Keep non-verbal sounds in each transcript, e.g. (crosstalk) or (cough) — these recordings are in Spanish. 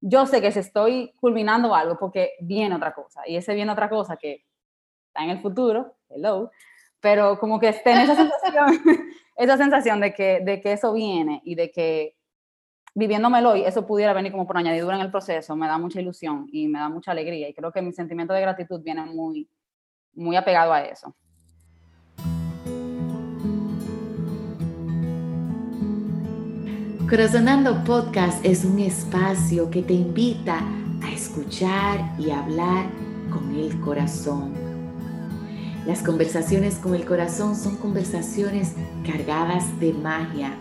yo sé que si estoy culminando algo porque viene otra cosa y ese viene otra cosa que está en el futuro, hello, pero como que esté en esa sensación, (laughs) esa sensación de que, de que eso viene y de que viviéndomelo hoy, eso pudiera venir como por añadidura en el proceso, me da mucha ilusión y me da mucha alegría y creo que mi sentimiento de gratitud viene muy, muy apegado a eso. Corazonando Podcast es un espacio que te invita a escuchar y hablar con el corazón. Las conversaciones con el corazón son conversaciones cargadas de magia,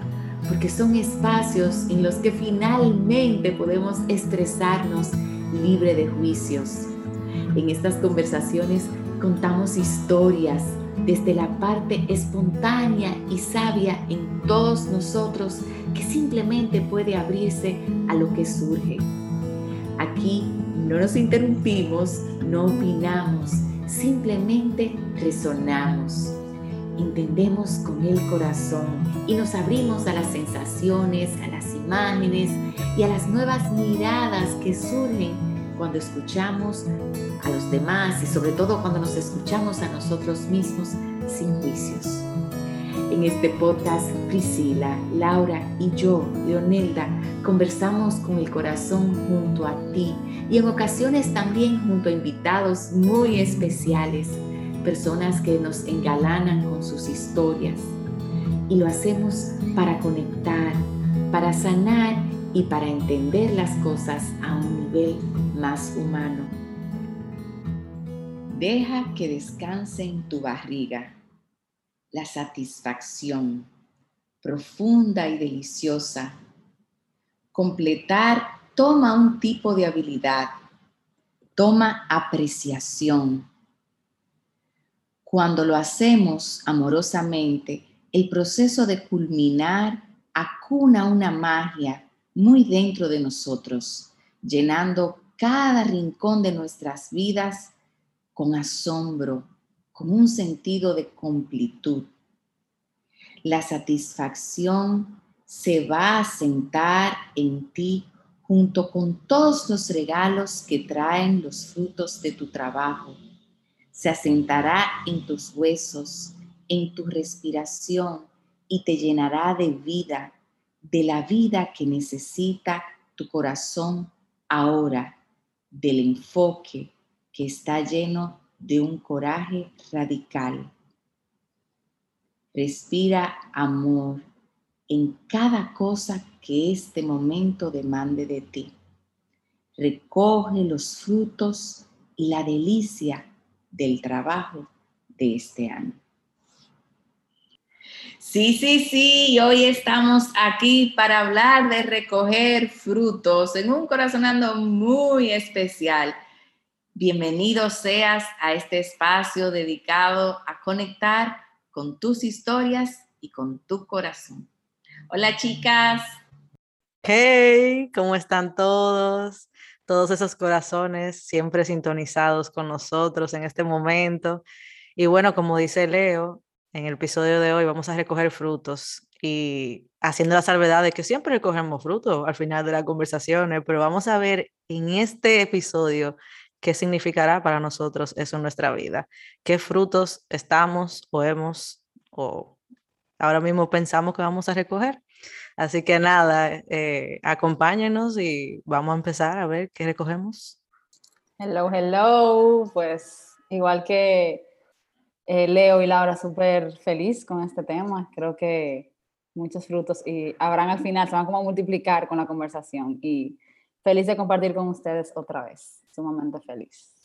porque son espacios en los que finalmente podemos estresarnos libre de juicios. En estas conversaciones contamos historias desde la parte espontánea y sabia en todos nosotros que simplemente puede abrirse a lo que surge. Aquí no nos interrumpimos, no opinamos, simplemente resonamos. Entendemos con el corazón y nos abrimos a las sensaciones, a las imágenes y a las nuevas miradas que surgen cuando escuchamos a los demás y sobre todo cuando nos escuchamos a nosotros mismos sin juicios. En este podcast, Priscila, Laura y yo, Leonelda, conversamos con el corazón junto a ti y en ocasiones también junto a invitados muy especiales, personas que nos engalanan con sus historias. Y lo hacemos para conectar, para sanar y para entender las cosas a un nivel más humano. Deja que descanse en tu barriga la satisfacción profunda y deliciosa. Completar toma un tipo de habilidad, toma apreciación. Cuando lo hacemos amorosamente, el proceso de culminar acuna una magia muy dentro de nosotros, llenando cada rincón de nuestras vidas con asombro, con un sentido de completud. La satisfacción se va a sentar en ti junto con todos los regalos que traen los frutos de tu trabajo. Se asentará en tus huesos, en tu respiración y te llenará de vida, de la vida que necesita tu corazón ahora, del enfoque que está lleno de un coraje radical. Respira amor en cada cosa que este momento demande de ti. Recoge los frutos y la delicia del trabajo de este año. Sí, sí, sí, hoy estamos aquí para hablar de recoger frutos en un corazonando muy especial. Bienvenido seas a este espacio dedicado a conectar con tus historias y con tu corazón. Hola chicas. Hey, ¿cómo están todos? Todos esos corazones siempre sintonizados con nosotros en este momento. Y bueno, como dice Leo, en el episodio de hoy vamos a recoger frutos y haciendo la salvedad de que siempre recogemos frutos al final de las conversaciones, pero vamos a ver en este episodio qué significará para nosotros eso en nuestra vida, qué frutos estamos o hemos o ahora mismo pensamos que vamos a recoger. Así que nada, eh, acompáñenos y vamos a empezar a ver qué recogemos. Hello, hello. Pues igual que eh, Leo y Laura, súper feliz con este tema. Creo que muchos frutos y habrán al final, se van como a multiplicar con la conversación y feliz de compartir con ustedes otra vez, sumamente feliz.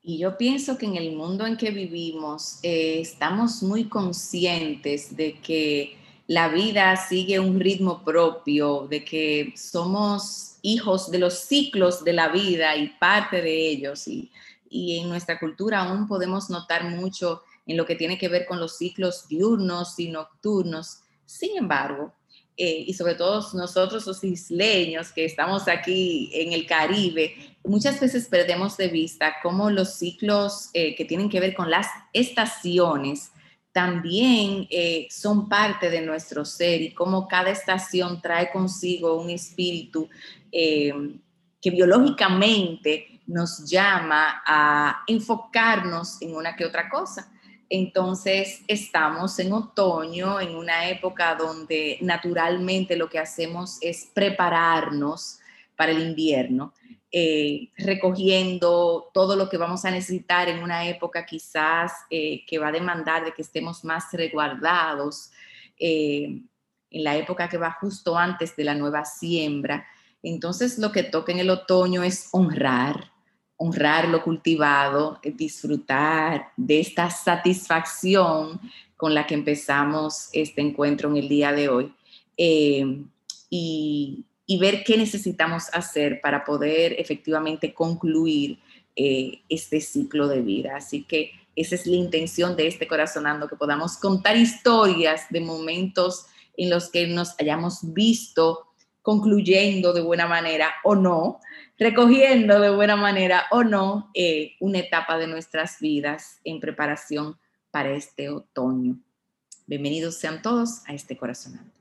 Y yo pienso que en el mundo en que vivimos eh, estamos muy conscientes de que la vida sigue un ritmo propio, de que somos hijos de los ciclos de la vida y parte de ellos. Y, y en nuestra cultura aún podemos notar mucho en lo que tiene que ver con los ciclos diurnos y nocturnos. Sin embargo, eh, y sobre todo nosotros los isleños que estamos aquí en el Caribe, muchas veces perdemos de vista cómo los ciclos eh, que tienen que ver con las estaciones también eh, son parte de nuestro ser y cómo cada estación trae consigo un espíritu que biológicamente nos llama a enfocarnos en una que otra cosa. Entonces estamos en otoño, en una época donde naturalmente lo que hacemos es prepararnos para el invierno, eh, recogiendo todo lo que vamos a necesitar en una época quizás eh, que va a demandar de que estemos más resguardados, eh, en la época que va justo antes de la nueva siembra. Entonces lo que toca en el otoño es honrar, honrar lo cultivado, disfrutar de esta satisfacción con la que empezamos este encuentro en el día de hoy eh, y, ver qué necesitamos hacer para poder efectivamente concluir eh, este ciclo de vida. Así que esa es la intención de este corazonando, que podamos contar historias de momentos en los que nos hayamos visto concluyendo de buena manera o no, recogiendo de buena manera o no eh, una etapa de nuestras vidas en preparación para este otoño. Bienvenidos sean todos a este corazonando.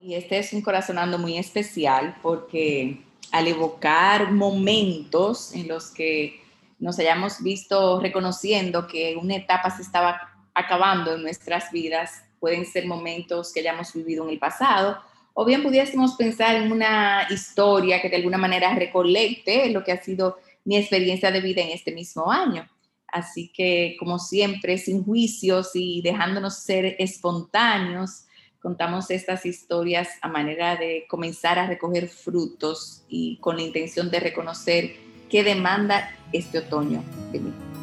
Y este es un corazonando muy especial porque al evocar momentos en los que nos hayamos visto reconociendo que una etapa se estaba acabando en nuestras vidas, pueden ser momentos que hayamos vivido en el pasado o bien pudiésemos pensar en una historia que de alguna manera recolecte lo que ha sido mi experiencia de vida en este mismo año. Así que, como siempre, sin juicios y dejándonos ser espontáneos, contamos estas historias a manera de comenzar a recoger frutos y con la intención de reconocer qué demanda este otoño de mí.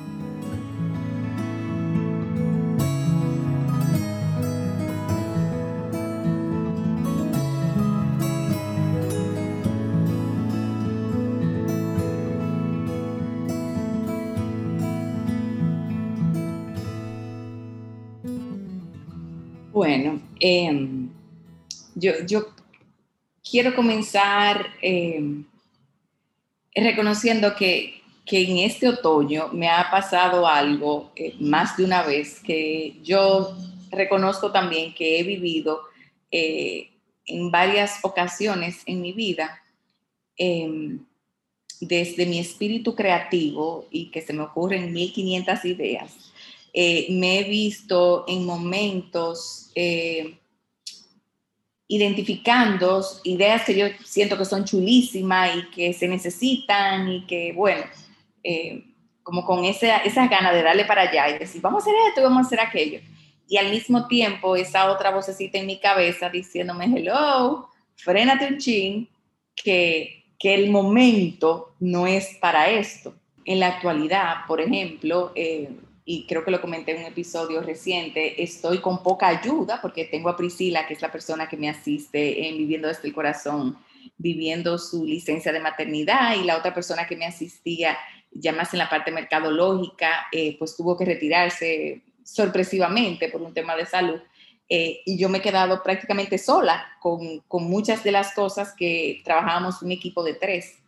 Em, yo, quiero comenzar em, reconociendo que, en este otoño me ha pasado algo eh, más de una vez que yo reconozco también que he vivido eh, en varias ocasiones en mi vida em, desde mi espíritu creativo y que se me ocurren 1500 ideas eh, me he visto en momentos eh, identificando ideas que yo siento que son chulísimas y que se necesitan y que, bueno, eh, como con esa, esa ganas de darle para allá y decir, vamos a hacer esto vamos a hacer aquello. Y al mismo tiempo, esa otra vocecita en mi cabeza diciéndome, hello, frénate un chin, que, que el momento no es para esto. En la actualidad, por ejemplo, y creo que lo comenté en un episodio reciente, estoy con poca ayuda porque tengo a Priscila, que es la persona que me asiste en Viviendo desde el Corazón, viviendo su licencia de maternidad y la otra persona que me asistía ya más en la parte mercadológica, eh, pues tuvo que retirarse sorpresivamente por un tema de salud. Eh, y yo me he quedado prácticamente sola con, con, muchas de las cosas que trabajábamos un equipo de tres.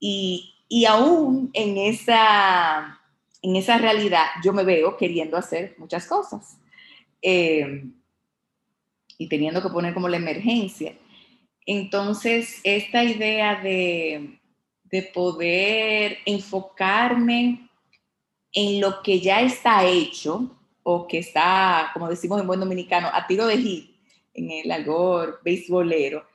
Y, y aún en esa en esa realidad yo me veo queriendo hacer muchas cosas eh, y teniendo que poner como la emergencia. Entonces, esta idea de, de poder enfocarme en lo que ya está hecho o que está, como decimos en buen dominicano, a tiro de hit, en el algor beisbolero,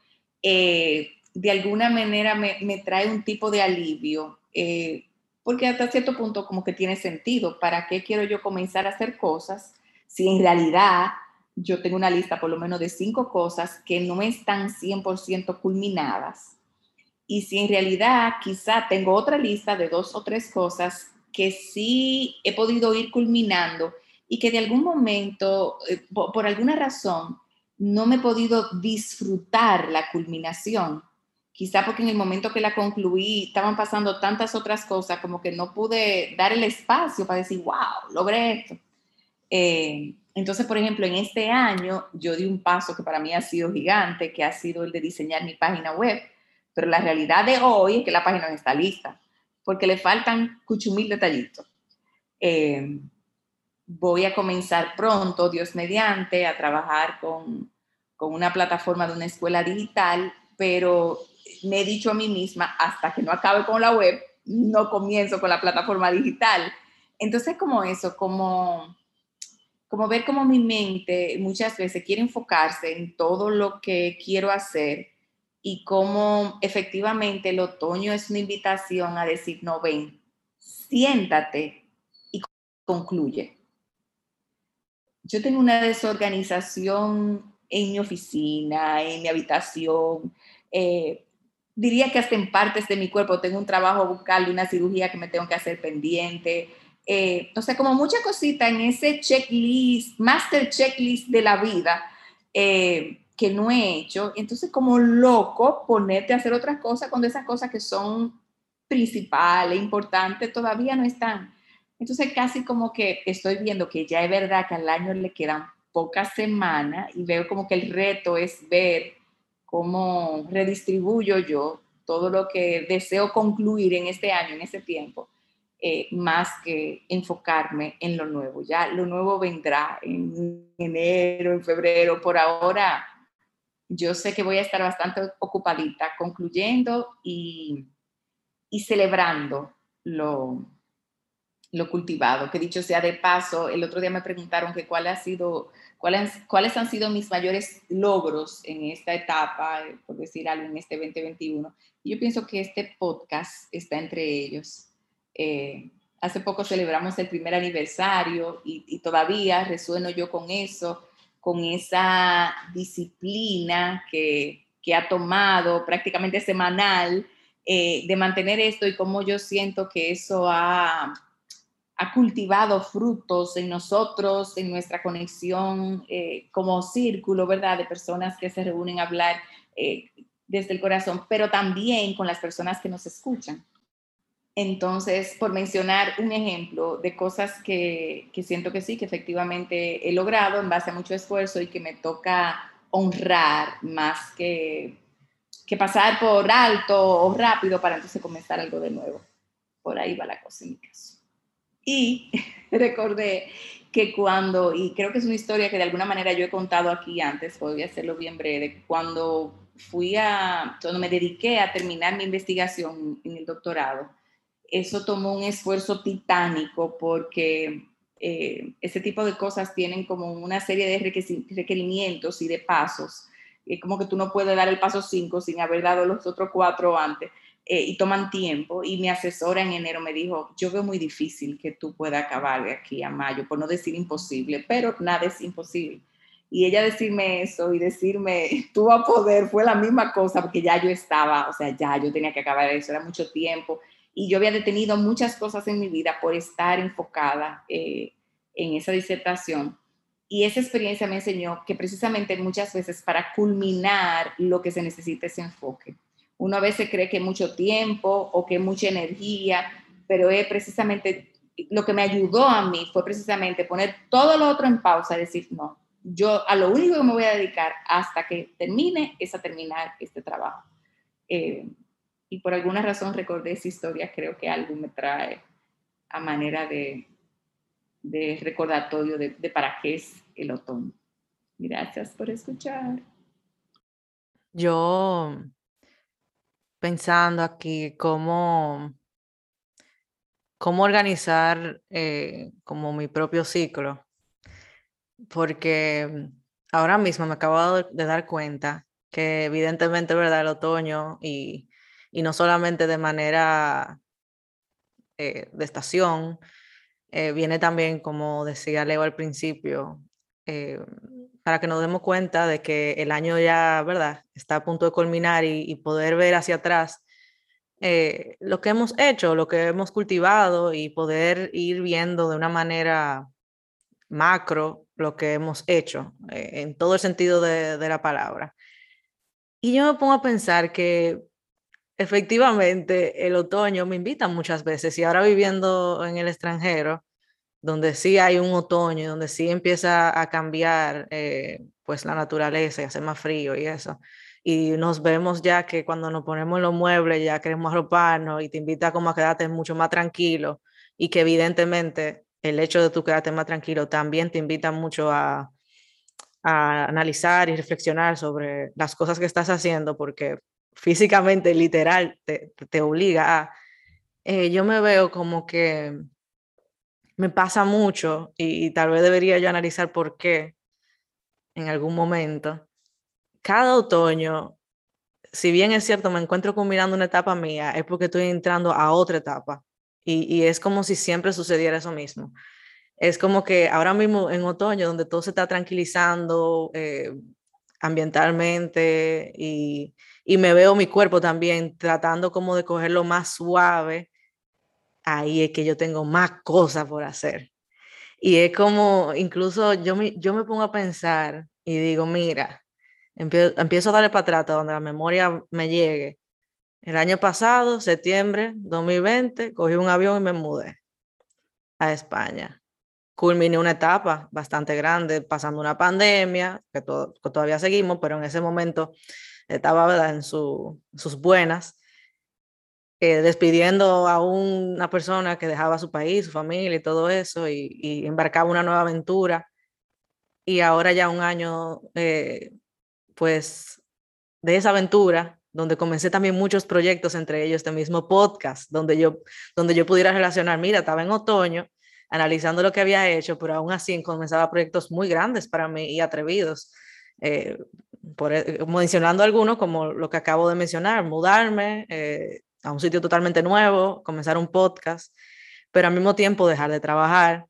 eh, de alguna manera me, me, trae un tipo de alivio. Eh, porque hasta cierto punto como que tiene sentido. ¿Para qué quiero yo comenzar a hacer cosas si en realidad yo tengo una lista por lo menos de cinco cosas que no están 100% culminadas? Y si en realidad quizá tengo otra lista de dos o tres cosas que sí he podido ir culminando y que de algún momento, eh, por alguna razón, no me he podido disfrutar la culminación quizá porque en el momento que la concluí estaban pasando tantas otras cosas como que no pude dar el espacio para decir, wow, logré esto. Eh, entonces, por ejemplo, en este año yo di un paso que para mí ha sido gigante, que ha sido el de diseñar mi página web, pero la realidad de hoy es que la página no está lista, porque le faltan cuchumil detallitos. Eh, voy a comenzar pronto, Dios mediante, a trabajar con, con una plataforma de una escuela digital, pero me he dicho a mí misma, hasta que no acabe con la web, no comienzo con la plataforma digital. Entonces, como eso, como, como ver cómo mi mente muchas veces quiere enfocarse en todo lo que quiero hacer y cómo efectivamente el otoño es una invitación a decir, no, ven, siéntate y concluye. Yo tengo una desorganización en mi oficina, en mi habitación, eh, diría que hasta en partes de mi cuerpo tengo un trabajo bucal una cirugía que me tengo que hacer pendiente. Eh, o sea, como mucha cosita en ese checklist, master checklist de la vida eh, que no he hecho. Entonces, como loco, ponerte a hacer otras cosas cuando esas cosas que son principales, importantes, todavía no están. Entonces, casi como que estoy viendo que ya es verdad que al año le quedan pocas semanas y veo como que el reto es ver cómo redistribuyo yo todo lo que deseo concluir en este año, en este tiempo, eh, más que enfocarme en lo nuevo. Ya lo nuevo vendrá en enero, en febrero. Por ahora, yo sé que voy a estar bastante ocupadita concluyendo y, y celebrando lo, lo cultivado. Que dicho sea de paso, el otro día me preguntaron que cuál ha sido ¿Cuáles, han sido mis mayores logros en esta etapa, por decir algo, en este 2021? Y yo pienso que este podcast está entre ellos. Eh, hace poco celebramos el primer aniversario y, todavía resueno yo con eso, con esa disciplina que, ha tomado prácticamente semanal eh, de mantener esto y cómo yo siento que eso ha ha cultivado frutos en nosotros, en nuestra conexión eh, como círculo, ¿verdad? De personas que se reúnen a hablar eh, desde el corazón, pero también con las personas que nos escuchan. Entonces, por mencionar un ejemplo de cosas que, que siento que sí, que efectivamente he logrado en base a mucho esfuerzo y que me toca honrar más que, que pasar por alto o rápido para entonces comenzar algo de nuevo. Por ahí va la cosa en mi caso. Y (laughs) recordé que cuando, y creo que es una historia que de alguna manera yo he contado aquí antes, voy a hacerlo bien breve, cuando fui a, cuando me dediqué a terminar mi investigación en el doctorado, eso tomó un esfuerzo titánico porque eh, ese tipo de cosas tienen como una serie de requerimientos y de pasos. Es como que tú no puedes dar el paso 5 sin haber dado los otros cuatro antes. Eh, y toman tiempo. Y mi asesora en enero me dijo, yo veo muy difícil que tú puedas acabar de aquí a mayo, por no decir imposible, pero nada es imposible. Y ella decirme eso y decirme, tú vas a poder, fue la misma cosa, porque ya yo estaba, o sea, ya yo tenía que acabar eso, era mucho tiempo. Y yo había detenido muchas cosas en mi vida por estar enfocada eh, en esa disertación. Y esa experiencia me enseñó que precisamente muchas veces para culminar lo que se necesita es enfoque uno a veces cree que mucho tiempo o que mucha energía, pero es precisamente lo que me ayudó a mí fue precisamente poner todo lo otro en pausa decir, no, yo a lo único que me voy a dedicar hasta que termine es a terminar este trabajo. Eh, y por alguna razón recordé esa historia, creo que algo me trae a manera de, de recordatorio de, de para qué es el otoño. Gracias por escuchar. Yo pensando aquí cómo, cómo organizar eh, como mi propio ciclo, porque ahora mismo me acabo de dar cuenta que evidentemente, ¿verdad? El otoño y, no solamente de manera eh, de estación, eh, viene también, como decía Leo al principio, para que nos demos cuenta de que el año ya, ¿verdad?, está a punto de culminar y, poder ver hacia atrás eh, lo que hemos hecho, lo que hemos cultivado y poder ir viendo de una manera macro lo que hemos hecho, eh, en todo el sentido de la palabra. Y yo me pongo a pensar que efectivamente el otoño me invita muchas veces y ahora viviendo en el extranjero, donde sí hay un otoño, donde sí empieza a cambiar eh, pues la naturaleza y hacer más frío y eso. Y nos vemos ya que cuando nos ponemos los muebles ya queremos arroparnos y te invita como a quedarte mucho más tranquilo y que evidentemente el hecho de tú quedarte más tranquilo también te invita mucho a, a analizar y reflexionar sobre las cosas que estás haciendo, porque físicamente, literal, te, te obliga a... Eh, yo me veo como que me pasa mucho y, tal vez debería yo analizar por qué en algún momento. Cada otoño, si bien es cierto, me encuentro combinando una etapa mía, es porque estoy entrando a otra etapa y, es como si siempre sucediera eso mismo. Es como que ahora mismo en otoño, donde todo se está tranquilizando eh, ambientalmente y, y me veo mi cuerpo también tratando como de cogerlo más suave, ahí es que yo tengo más cosas por hacer. Y es como, incluso yo me, yo me pongo a pensar y digo, mira, empiezo, a darle para atrás donde la memoria me llegue. El año pasado, septiembre 2020, cogí un avión y me mudé a España. Culminé una etapa bastante grande, pasando una pandemia, que, todavía seguimos, pero en ese momento estaba en sus buenas. Eh, despidiendo a una persona que dejaba su país, su familia y todo eso, y, embarcaba una nueva aventura. Y ahora ya un año, eh, pues, de esa aventura, donde comencé también muchos proyectos, entre ellos este mismo podcast, donde yo, donde yo pudiera relacionar, mira, estaba en otoño analizando lo que había hecho, pero aún así comenzaba proyectos muy grandes para mí y atrevidos. Eh, por, mencionando algunos, como lo que acabo de mencionar, mudarme, a un sitio totalmente nuevo, comenzar un podcast, pero al mismo tiempo dejar de trabajar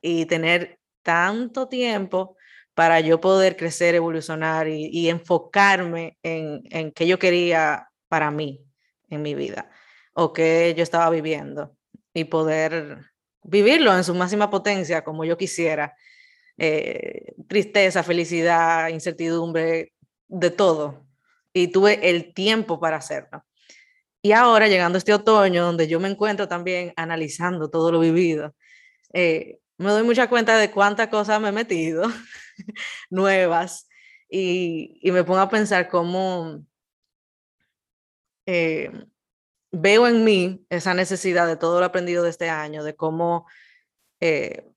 y tener tanto tiempo para yo poder crecer, evolucionar y, enfocarme en, en qué yo quería para mí en mi vida o qué yo estaba viviendo y poder vivirlo en su máxima potencia como yo quisiera. Eh, tristeza, felicidad, incertidumbre, de todo. Y tuve el tiempo para hacerlo. Y ahora, llegando este otoño, donde yo me encuentro también analizando todo lo vivido, eh, me doy mucha cuenta de cuántas cosas me he metido (laughs) nuevas y, y, me pongo a pensar cómo eh, veo en mí esa necesidad de todo lo aprendido de este año, de cómo eh,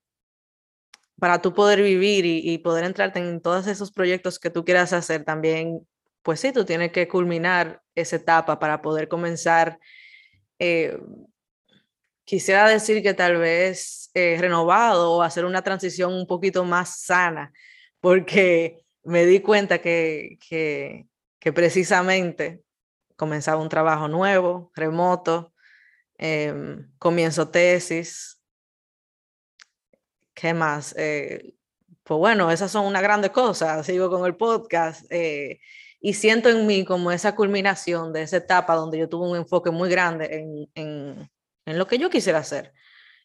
para tú poder vivir y, y, poder entrarte en todos esos proyectos que tú quieras hacer, también pues sí, tú tienes que culminar esa etapa para poder comenzar. Eh, quisiera decir que tal vez eh, renovado o hacer una transición un poquito más sana, porque (laughs) me di cuenta que, que, precisamente comenzaba un trabajo nuevo, remoto, em, comienzo tesis. ¿Qué más? Eh, pues bueno, esas son una grande cosa. Sigo con el podcast y siento en mí como esa culminación de esa etapa donde yo tuve un enfoque muy grande en, en, lo que yo quisiera hacer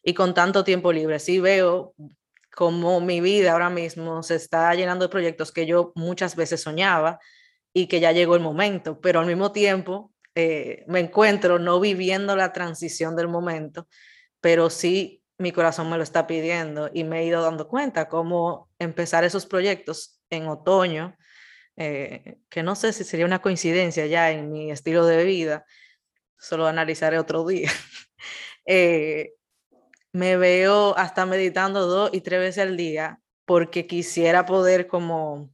y con tanto tiempo libre. Sí veo como mi vida ahora mismo se está llenando de proyectos que yo muchas veces soñaba y que ya llegó el momento, pero al mismo tiempo eh, me encuentro no viviendo la transición del momento, pero sí mi corazón me lo está pidiendo y me he ido dando cuenta cómo empezar esos proyectos en otoño eh, que no sé si sería una coincidencia ya en mi estilo de vida, solo analizaré otro día. (laughs) Eh, me veo hasta meditando dos y tres veces al día porque quisiera poder como,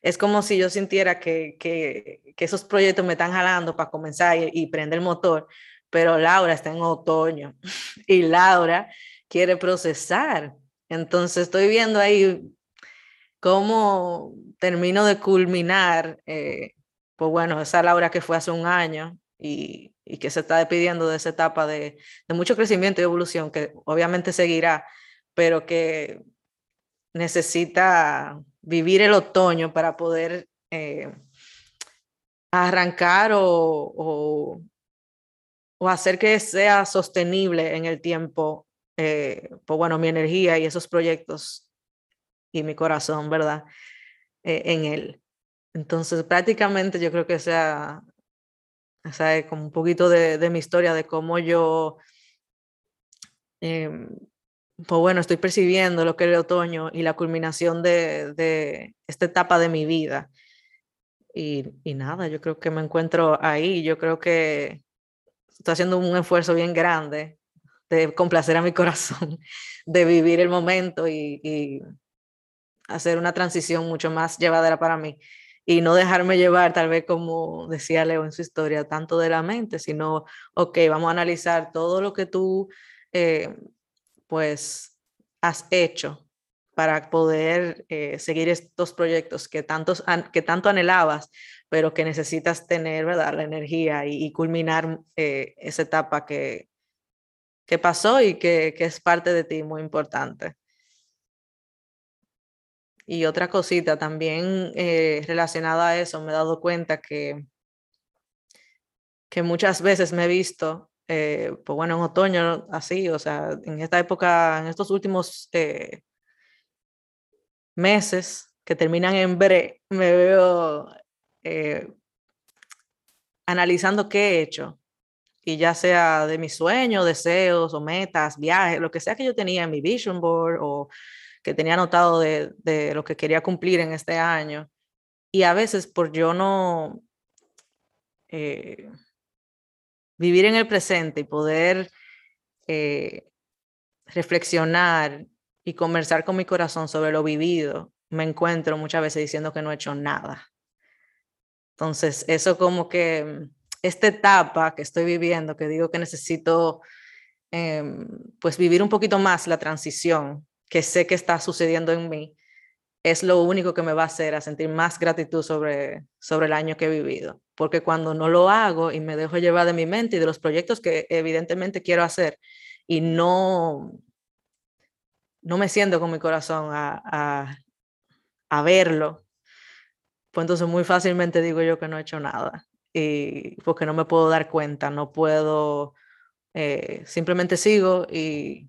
es como si yo sintiera que, que, que esos proyectos me están jalando para comenzar y, y prender el motor, pero Laura está en otoño (laughs) y Laura quiere procesar. Entonces estoy viendo ahí cómo termino de culminar, eh, pues bueno, esa Laura que fue hace un año y, que se está despidiendo de esa etapa de, mucho crecimiento y evolución, que obviamente seguirá, pero que necesita vivir el otoño para poder eh, arrancar o, hacer que sea sostenible en el tiempo, eh, pues bueno, mi energía y esos proyectos y mi corazón, ¿verdad? Eh, en él. Entonces, prácticamente yo creo que sea, sea como un poquito de, de mi historia, de cómo yo, eh, pues bueno, estoy percibiendo lo que es el otoño y la culminación de, de esta etapa de mi vida. Y, nada, yo creo que me encuentro ahí, yo creo que estoy haciendo un esfuerzo bien grande de complacer a mi (laughs) corazón, de vivir el momento y, hacer una transición mucho más llevadera para mí y no dejarme llevar, tal vez como decía Leo en su historia, tanto de la mente, sino, ok, vamos a analizar todo lo que tú, eh, pues, has hecho para poder eh, seguir estos proyectos que, tantos, que tanto anhelabas, pero que necesitas tener, ¿verdad? La energía y, culminar eh, esa etapa que, que pasó y que, que, es parte de ti muy importante. Y otra cosita también eh, relacionada a eso, me he dado cuenta que, que muchas veces me he visto, eh, pues bueno, en otoño así, o sea, en esta época, en estos últimos meses que terminan en bre, me veo analizando qué he hecho y ya sea de mis sueños, deseos o metas, viajes, lo que sea que yo tenía en mi vision board o que tenía anotado de, lo que quería cumplir en este año. Y a veces por yo no eh, vivir en el presente y poder eh, reflexionar y conversar con mi corazón sobre lo vivido, me encuentro muchas veces diciendo que no he hecho nada. Entonces, eso como que esta etapa que estoy viviendo, que digo que necesito em, pues vivir un poquito más la transición que sé que está sucediendo en mí, es lo único que me va a hacer a sentir más gratitud sobre, sobre el año que he vivido. Porque cuando no lo hago y me dejo llevar de mi mente y de los proyectos que evidentemente quiero hacer y no, no me siento con mi corazón a, a, a verlo, pues entonces muy fácilmente digo yo que no he hecho nada y porque no me puedo dar cuenta, no puedo, eh, simplemente sigo y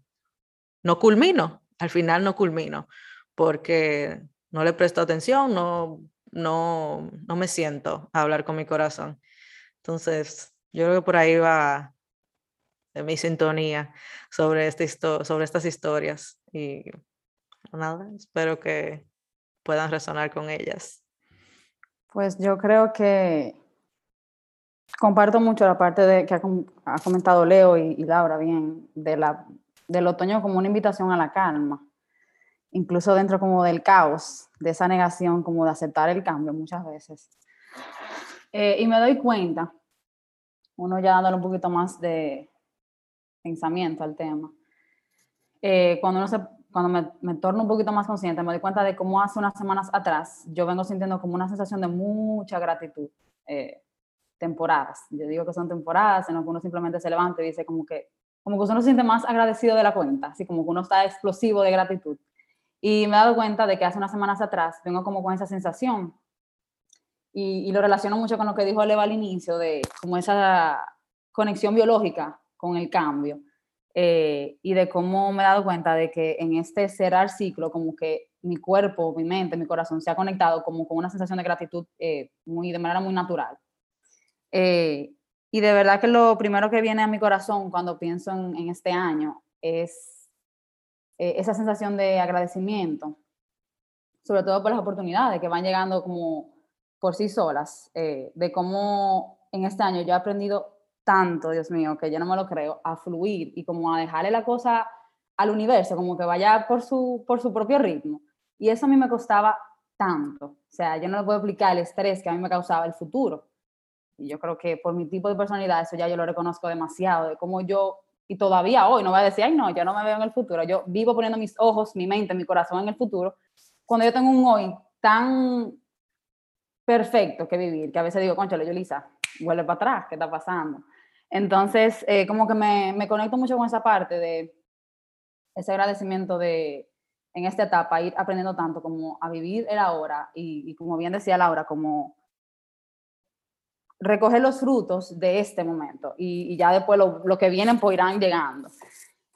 no culmino, al final no culmino, porque no le presto atención, no, no, no me siento a hablar con mi corazón. Entonces, yo creo que por ahí va mi sintonía sobre, este sobre estas historias y nada, espero que puedan resonar con ellas. Pues yo creo que Comparto mucho la parte de, que ha, comentado Leo y, Laura bien, de la, del otoño como una invitación a la calma, incluso dentro como del caos, de esa negación como de aceptar el cambio muchas veces. Eh, y me doy cuenta, uno ya dándole un poquito más de pensamiento al tema, eh, cuando, uno se, cuando me, me, torno un poquito más consciente, me doy cuenta de cómo hace unas semanas atrás yo vengo sintiendo como una sensación de mucha gratitud. Eh, temporadas. Yo digo que son temporadas en las que uno simplemente se levanta y dice como que, como que uno se siente más agradecido de la cuenta, así como que uno está explosivo de gratitud. Y me he dado cuenta de que hace unas semanas atrás vengo como con esa sensación. Y, lo relaciono mucho con lo que dijo Leva al inicio, de como esa conexión biológica con el cambio. Eh, y de cómo me he dado cuenta de que en este cerrar ciclo, como que mi cuerpo, mi mente, mi corazón se ha conectado como con una sensación de gratitud eh, muy, de manera muy natural. Eh, y de verdad que lo primero que viene a mi corazón cuando pienso en, este año es eh, esa sensación de agradecimiento, sobre todo por las oportunidades que van llegando como por sí solas, eh, de cómo en este año yo he aprendido tanto, Dios mío, que yo no me lo creo, a fluir y como a dejarle la cosa al universo, como que vaya por su, por su propio ritmo. Y eso a mí me costaba tanto. O sea, yo no le puedo explicar el estrés que a mí me causaba el futuro. Y yo creo que por mi tipo de personalidad, eso ya yo lo reconozco demasiado, de cómo yo, y todavía hoy, no voy a decir, ay, no, yo no me veo en el futuro, yo vivo poniendo mis ojos, mi mente, mi corazón en el futuro, cuando yo tengo un hoy tan perfecto que vivir, que a veces digo, conchale, yo Lisa, vuelve para atrás, ¿qué está pasando? Entonces, eh, como que me, me conecto mucho con esa parte de ese agradecimiento de, en esta etapa, ir aprendiendo tanto como a vivir el ahora y, y como bien decía Laura, como recoger los frutos de este momento y, ya después lo, que vienen pues irán llegando.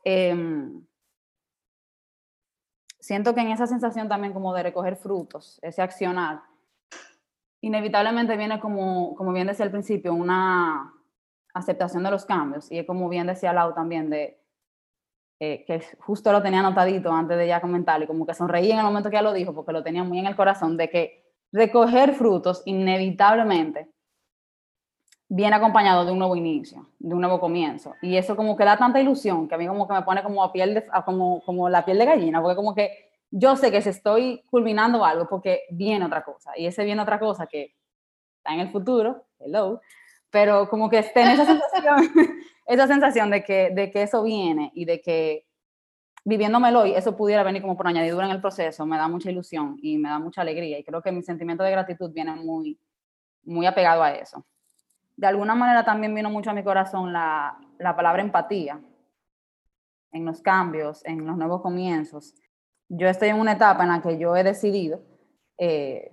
Em, siento que en esa sensación también como de recoger frutos, ese accionar, inevitablemente viene como, como bien decía al principio, una aceptación de los cambios y es como bien decía Lau también de eh, que justo lo tenía anotadito antes de ya comentarlo y como que sonreí en el momento que ya lo dijo porque lo tenía muy en el corazón de que recoger frutos inevitablemente viene acompañado de un nuevo inicio, de un nuevo comienzo. Y eso como que da tanta ilusión que a mí como que me pone como, a piel de, como, como la piel de gallina, porque como que yo sé que si estoy culminando algo porque viene otra cosa. Y ese viene otra cosa que está en el futuro, hello, pero como que esté en esa sensación, (laughs) esa sensación de que, de que eso viene y de que viviéndomelo hoy, eso pudiera venir como por añadidura en el proceso, me da mucha ilusión y me da mucha alegría. Y creo que mi sentimiento de gratitud viene muy, muy apegado a eso. De alguna manera también vino mucho a mi corazón la, la palabra empatía en los cambios, en los nuevos comienzos. Yo estoy en una etapa en la que yo he decidido, eh,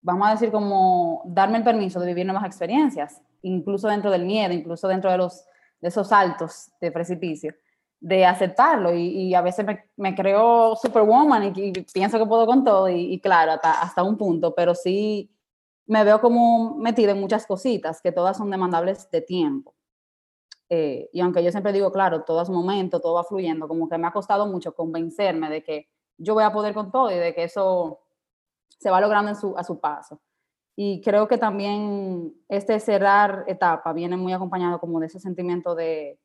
vamos a decir, como darme el permiso de vivir nuevas experiencias, incluso dentro del miedo, incluso dentro de, los, de esos saltos de precipicio, de aceptarlo. Y, a veces me, me, creo superwoman y, pienso que puedo con todo, y, claro, hasta, hasta un punto, pero sí me veo como metida en muchas cositas que todas son demandables de tiempo. Eh, y aunque yo siempre digo, claro, todo es momento, todo va fluyendo, como que me ha costado mucho convencerme de que yo voy a poder con todo y de que eso se va logrando en su, a su paso. Y creo que también este cerrar etapa viene muy acompañado como de ese sentimiento de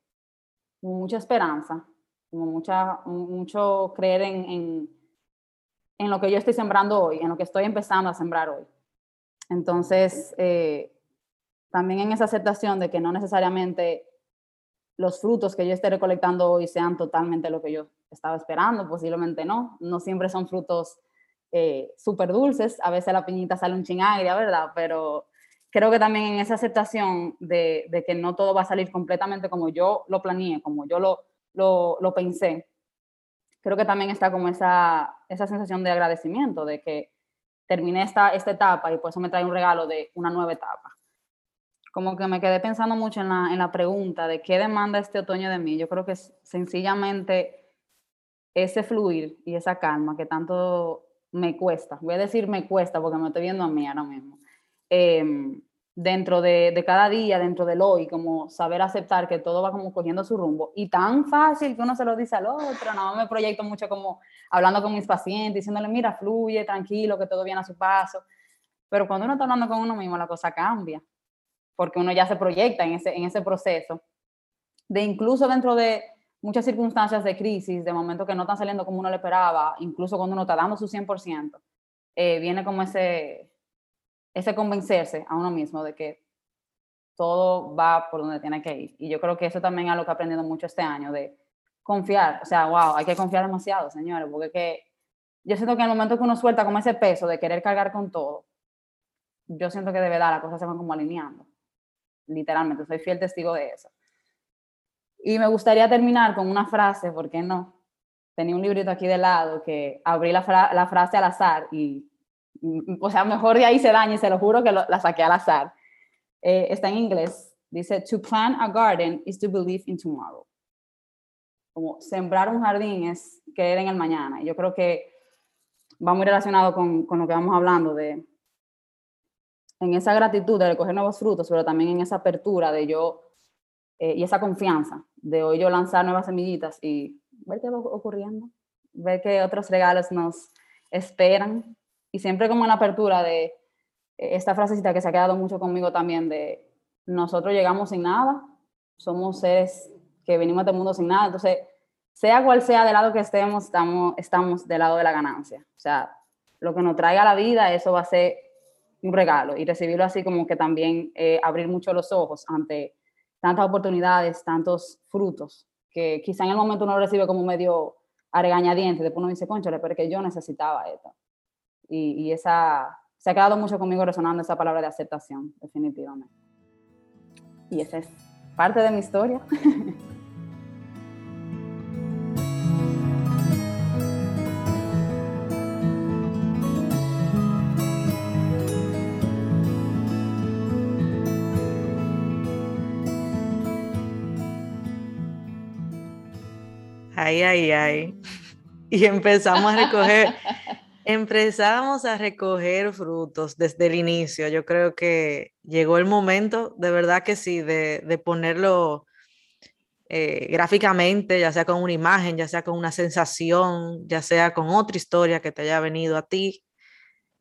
mucha esperanza, como mucha, mucho creer en, en, en, lo que yo estoy sembrando hoy, en lo que estoy empezando a sembrar hoy. Entonces, eh, también en esa aceptación de que no necesariamente los frutos que yo esté recolectando hoy sean totalmente lo que yo estaba esperando, posiblemente no, no siempre son frutos eh, súper dulces, a veces la piñita sale un ching agria, ¿verdad? Pero creo que también en esa aceptación de, de, que no todo va a salir completamente como yo lo planeé, como yo lo, lo, lo pensé, creo que también está como esa, esa sensación de agradecimiento, de que terminé esta, esta etapa y por eso me trae un regalo de una nueva etapa. Como que me quedé pensando mucho en la, en la pregunta de qué demanda este otoño de mí. Yo creo que sencillamente ese fluir y esa calma que tanto me cuesta, voy a decir me cuesta porque me estoy viendo a mí ahora mismo, em, dentro de, de, cada día, dentro del hoy, como saber aceptar que todo va como cogiendo su rumbo. Y tan fácil que uno se lo dice al otro, no me proyecto mucho como hablando con mis pacientes, diciéndole, mira, fluye, tranquilo, que todo viene a su paso, pero cuando uno está hablando con uno mismo, la cosa cambia, porque uno ya se proyecta en ese, en ese proceso, de incluso dentro de muchas circunstancias de crisis, de momentos que no están saliendo como uno le esperaba, incluso cuando uno está dando su 100%, eh, viene como ese, ese convencerse a uno mismo de que todo va por donde tiene que ir. Y yo creo que eso también es lo que he aprendido mucho este año, de confiar. O sea, wow, hay que confiar demasiado, señores, porque que yo siento que en el momento que uno suelta como ese peso de querer cargar con todo, yo siento que de verdad las cosas se van como alineando. Literalmente, soy fiel testigo de eso. Y me gustaría terminar con una frase, ¿por qué no? Tenía un librito aquí de lado que abrí la, la frase al azar y, o sea, mejor de ahí se daña y se lo juro que la saqué al azar. Eh, está en inglés. Dice, to plant a garden is to believe in tomorrow. Como sembrar un jardín es creer en el mañana. Y yo creo que va muy relacionado con, con lo que vamos hablando de en esa gratitud de recoger nuevos frutos, pero también en esa apertura de yo eh, y esa confianza de hoy yo lanzar nuevas semillitas y ver qué va ocurriendo, ver que otros regalos nos esperan y siempre como en la apertura de eh, esta frasecita que se ha quedado mucho conmigo también de nosotros llegamos sin nada, somos seres que venimos del mundo sin nada, entonces sea cual sea del lado que estemos, estamos, estamos del lado de la ganancia. O sea, lo que nos traiga la vida, eso va a ser un regalo y recibirlo así como que también eh, abrir mucho los ojos ante tantas oportunidades, tantos frutos, que quizá en el momento uno lo recibe como medio a regañadiente, después uno dice, conchale, pero que yo necesitaba esto. Y, esa, se ha quedado mucho conmigo resonando esa palabra de aceptación, definitivamente. Y esa es parte de mi historia. Ay, ay, ay. Y empezamos a recoger, empezamos a recoger frutos desde el inicio. Yo creo que llegó el momento, de verdad que sí, de, ponerlo eh, gráficamente, ya sea con una imagen, ya sea con una sensación, ya sea con otra historia que te haya venido a ti,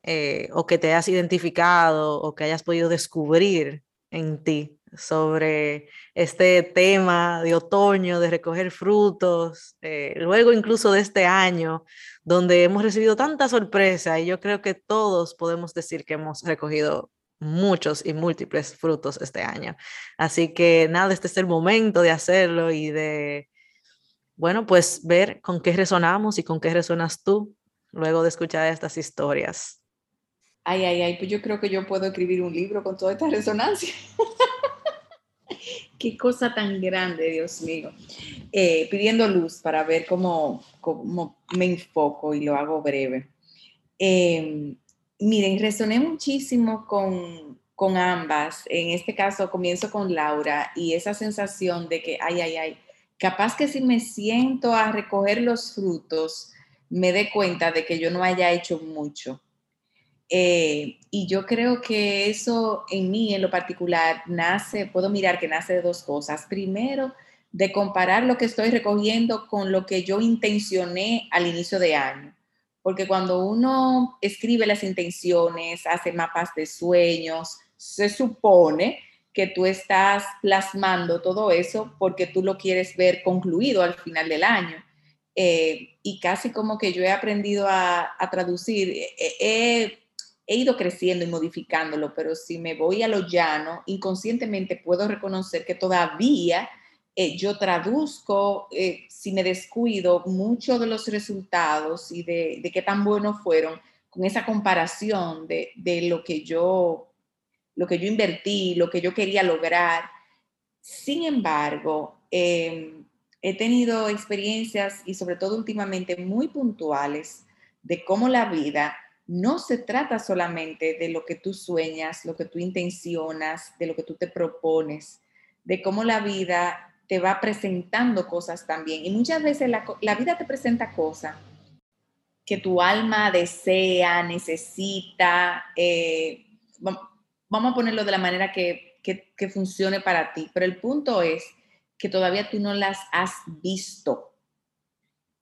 eh, o que te hayas identificado, o que hayas podido descubrir en ti sobre este tema de otoño, de recoger frutos, eh, luego incluso de este año, donde hemos recibido tanta sorpresa y yo creo que todos podemos decir que hemos recogido muchos y múltiples frutos este año. Así que nada, este es el momento de hacerlo y de, bueno, pues ver con qué resonamos y con qué resonas tú luego de escuchar estas historias. Ay, ay, ay, pues yo creo que yo puedo escribir un libro con toda esta resonancia. (laughs) Qué cosa tan grande, Dios mío. Eh, pidiendo luz para ver cómo, cómo, me enfoco y lo hago breve. Em, miren, resoné muchísimo con, con ambas. En este caso, comienzo con Laura y esa sensación de que, ay, ay, ay, capaz que si me siento a recoger los frutos, me dé cuenta de que yo no haya hecho mucho eh, y yo creo que eso en mí, en lo particular, nace, puedo mirar que nace de dos cosas. Primero, de comparar lo que estoy recogiendo con lo que yo intencioné al inicio de año. Porque cuando uno escribe las intenciones, hace mapas de sueños, se supone que tú estás plasmando todo eso porque tú lo quieres ver concluido al final del año. Eh, y casi como que yo he aprendido a, traducir, he he ido creciendo y modificándolo, pero si me voy a lo llano, inconscientemente puedo reconocer que todavía eh, yo traduzco, eh, si me descuido, muchos de los resultados y de, qué tan buenos fueron con esa comparación de, lo, que yo, lo que yo invertí, lo que yo quería lograr. Sin embargo, em, he tenido experiencias y sobre todo últimamente muy puntuales de cómo la vida no se trata solamente de lo que tú sueñas, lo que tú intencionas, de lo que tú te propones, de cómo la vida te va presentando cosas también. Y muchas veces la, vida te presenta cosas que tu alma desea, necesita. Eh, vamos a ponerlo de la manera que, que funcione para ti, pero el punto es que todavía tú no las has visto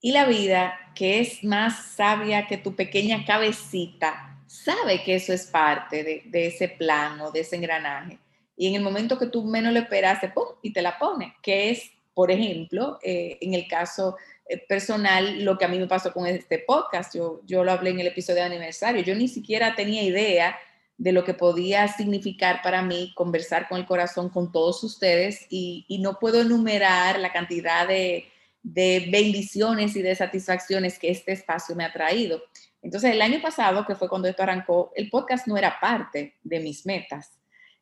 y la vida, que es más sabia que tu pequeña cabecita, sabe que eso es parte de, ese plano, de ese engranaje. Y en el momento que tú menos lo esperaste, ¡pum! y te la pone, que es, por ejemplo, eh, en el caso eh, personal, lo que a mí me pasó con este podcast. Yo, yo lo hablé en el episodio de aniversario. Yo ni siquiera tenía idea de lo que podía significar para mí conversar con el corazón con todos ustedes y no puedo enumerar la cantidad de, de bendiciones y de satisfacciones que este espacio me ha traído. Entonces, el año pasado, que fue cuando esto arrancó, el podcast no era parte de mis metas,